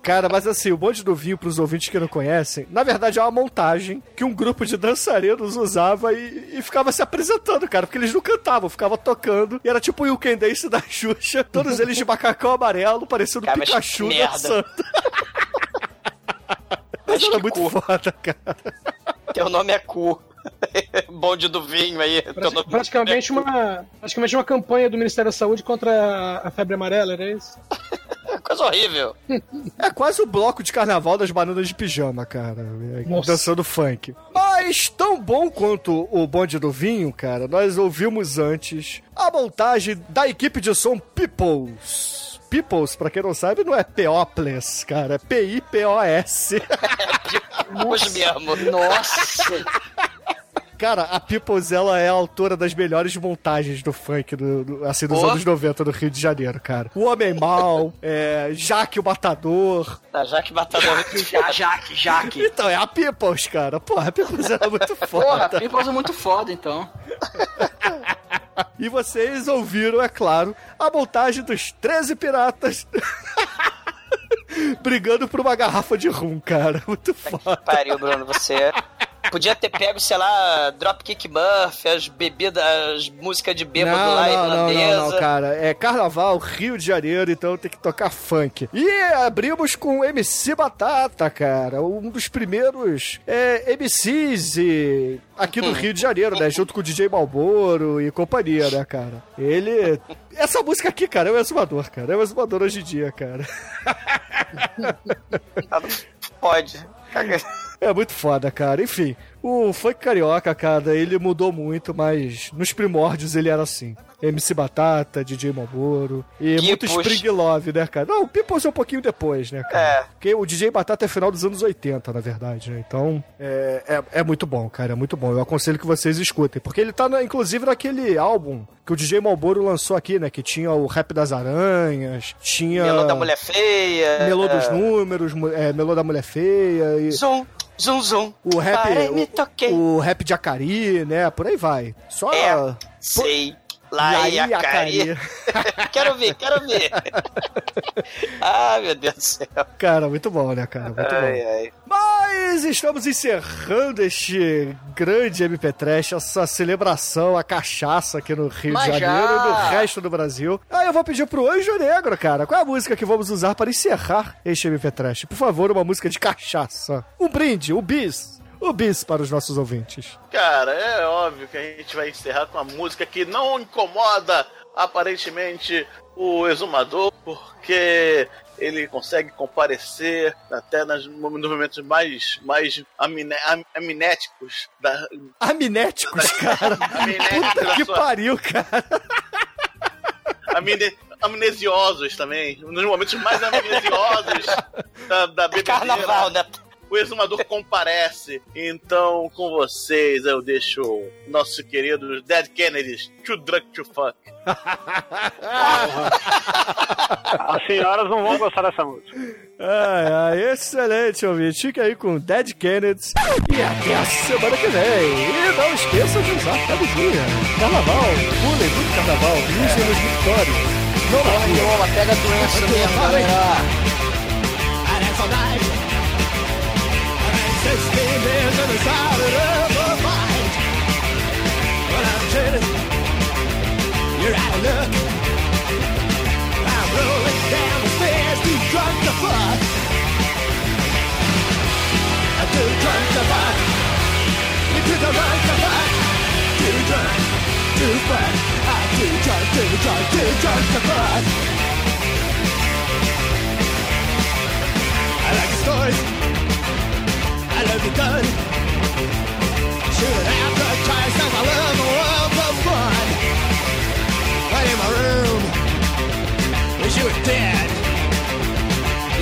Cara, mas assim, o bonde do vinho, pros ouvintes que não conhecem, na verdade é uma montagem que um grupo de dançarinos usava e, e ficava se apresentando, cara, porque eles não cantavam, ficavam tocando, e era tipo o You Can Dance da Xuxa, todos eles de macacão amarelo, parecendo Cara, Pikachu dançando. [laughs] Mas era muito foda, cara. Teu nome é cu. [laughs] bonde do vinho aí. Teu nome Praticamente uma, praticamente uma campanha do Ministério da Saúde contra a febre amarela, era isso? é [laughs] coisa horrível. É quase o bloco de carnaval das bananas de pijama, cara. é, Nossa. Dançando funk. Mas tão bom quanto o bonde do vinho, cara, nós ouvimos antes a montagem da equipe de som Peoples. Peoples, pra quem não sabe, não é P-O-P-L-E-S, cara, é P-I-P-O-S. [laughs] Hoje mesmo. Nossa! Cara, a Peoples, ela é a autora das melhores montagens do funk, do, do- assim, dos Oh. anos 90 do Rio de Janeiro, cara. O Homem Mal, [laughs] é, Jaque o Matador. Tá, já que Matador [laughs] é foda. Jaque, Jaque. Então, é a Peoples, cara. Porra, a Peoples era muito foda. Porra, Peoples é muito foda, então. E vocês ouviram, é claro, a montagem dos 13 piratas [laughs] brigando por uma garrafa de rum, cara. Muito foda. Pariu, Bruno, você. Podia ter pego, sei lá, Dropkick Murphy, as bebidas, as músicas de bêbado Não, lá não, não, irlandesa. não, não, cara. É carnaval, Rio de Janeiro, então tem que tocar funk. E abrimos com MC Batata, cara. Um dos primeiros é, MCs e- aqui do Rio de Janeiro, né? Junto com o DJ Malboro e companhia, né, cara? Ele. Essa música aqui, cara, é o exumador, cara. É o exumador hoje em dia, cara. Pode. [laughs] É muito foda, cara. Enfim, o funk carioca, cara, ele mudou muito, mas nos primórdios ele era assim. MC Batata, DJ Malboro e muito Peoples. Spring Love, né, cara? Não, o Peoples é um pouquinho depois, né, cara? É. Porque o DJ Batata é final dos anos 80, na verdade, né? Então, é, é, é muito bom, cara, é muito bom. Eu aconselho que vocês escutem, porque ele tá, na- inclusive, naquele álbum que o DJ Malboro lançou aqui, né? Que tinha o Rap das Aranhas, tinha... Melô da Mulher Feia. Melô dos é. Números, é, Melô da Mulher Feia e... zum, zum. O rap, Parei, me toquei. o, o rap de Acari, né? Por aí vai. Só. É, sei. Lá E e aí, a Cari. [laughs] quero ver, quero ver. [laughs] ah, meu Deus do céu. Cara, muito bom, né, cara? Muito Ai, bom. ai. Mas estamos encerrando este grande MP Trash, essa celebração, a cachaça aqui no Rio Mas de Janeiro já. e no resto do Brasil. Aí eu vou pedir pro Anjo Negro, cara, qual é a música que vamos usar para encerrar este MP Trash? Por favor, uma música de cachaça. Um brinde, o bis. O bis para os nossos ouvintes. Cara, é óbvio que a gente vai encerrar com uma música que não incomoda aparentemente o exumador, porque ele consegue comparecer até nos momentos mais, mais amine, am- amnéticos da. Amnéticos, [laughs] cara. Amnéticos Puta da que sua- pariu, cara. amne- amnesiosos também. Nos momentos mais amnesiosos [laughs] da, da bebedeira. Carnaval, né? O exumador [laughs] comparece. Então, com vocês, eu deixo o nosso querido Dead Kennedys, Too Drunk to Fuck. As senhoras não vão gostar dessa música. Ai, ai, excelente, ouvinte. Fica aí com Dead Kennedys e até a semana que vem. E não esqueça de usar camisinha. Carnaval, pulem muito carnaval, usem nos victórios. Não na rua. pega a doença mesmo, galera. And it's 16 years on the side of the fight. Well, I'm you, you're out of luck. I'm rolling down the stairs, too drunk to fuck. Too drunk to fuck. You're too drunk to fuck. Too drunk to fuck. I'm too drunk, too drunk, too drunk to fuck. I like stories. I love you done. Shoot have to try since I love the world of fun. Right in my room. Wish you were dead.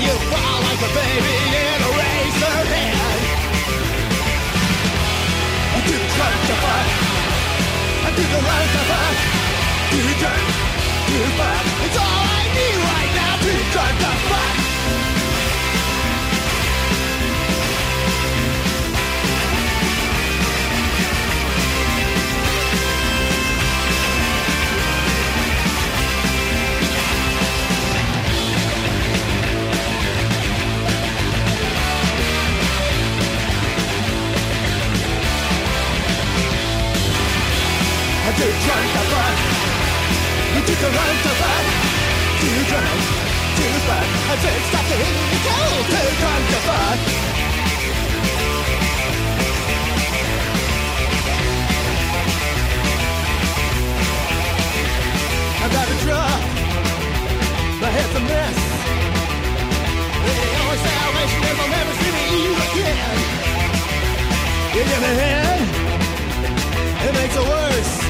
You fall like a baby in a razor head. I'm too drunk to fuck. I'm too drunk to fuck. Too drunk to fuck. It's all I need right now. Too drunk to fuck. I'm too drunk to fuck. I'm too drunk to fuck. Too drunk to fuck. I said stop the hit me go. Too drunk to fuck. I got a drug. My head's a mess. The only salvation is I'll never see you again. You give me head. It makes it worse.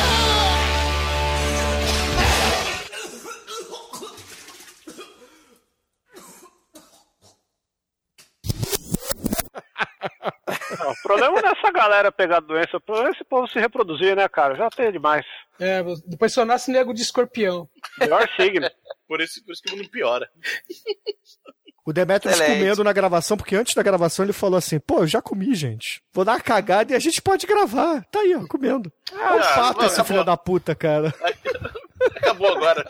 essa galera pegar doença, é esse povo se reproduzir, né, cara? Já tem demais. É, depois só nasce nego de escorpião. Melhor signo. [laughs] Por isso, por isso que o mundo piora. [laughs] O Demetrius Excelente. comendo na gravação, porque antes da gravação ele falou assim: pô, eu já comi, gente. Vou dar uma cagada e a gente pode gravar. Tá aí, ó, comendo. é um Ah, fato mano, esse acabou. filho da puta, cara. Acabou agora.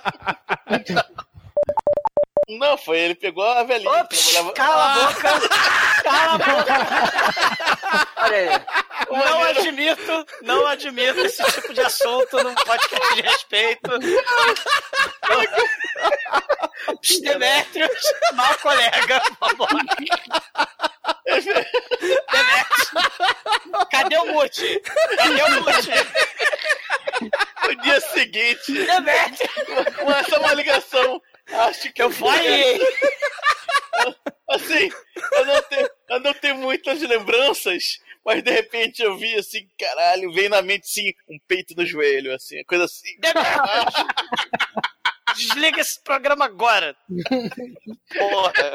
[laughs] Não, foi ele pegou a velhinha. que trabalhava- Cala a boca! Cala a boca! [laughs] Olha aí. Não admito, não admito esse tipo de assunto num podcast de respeito. Psh, Demetrius, mau colega, vambora. Demetrius, cadê o mute? Cadê o mute? No dia seguinte. Demetrius! Com essa uma ligação. Acho que Eu falhei. Assim, eu não, tenho, eu não tenho muitas lembranças, mas de repente eu vi assim, caralho, veio na mente assim, um peito no joelho, assim, coisa assim. [laughs] Desliga esse programa agora. Porra.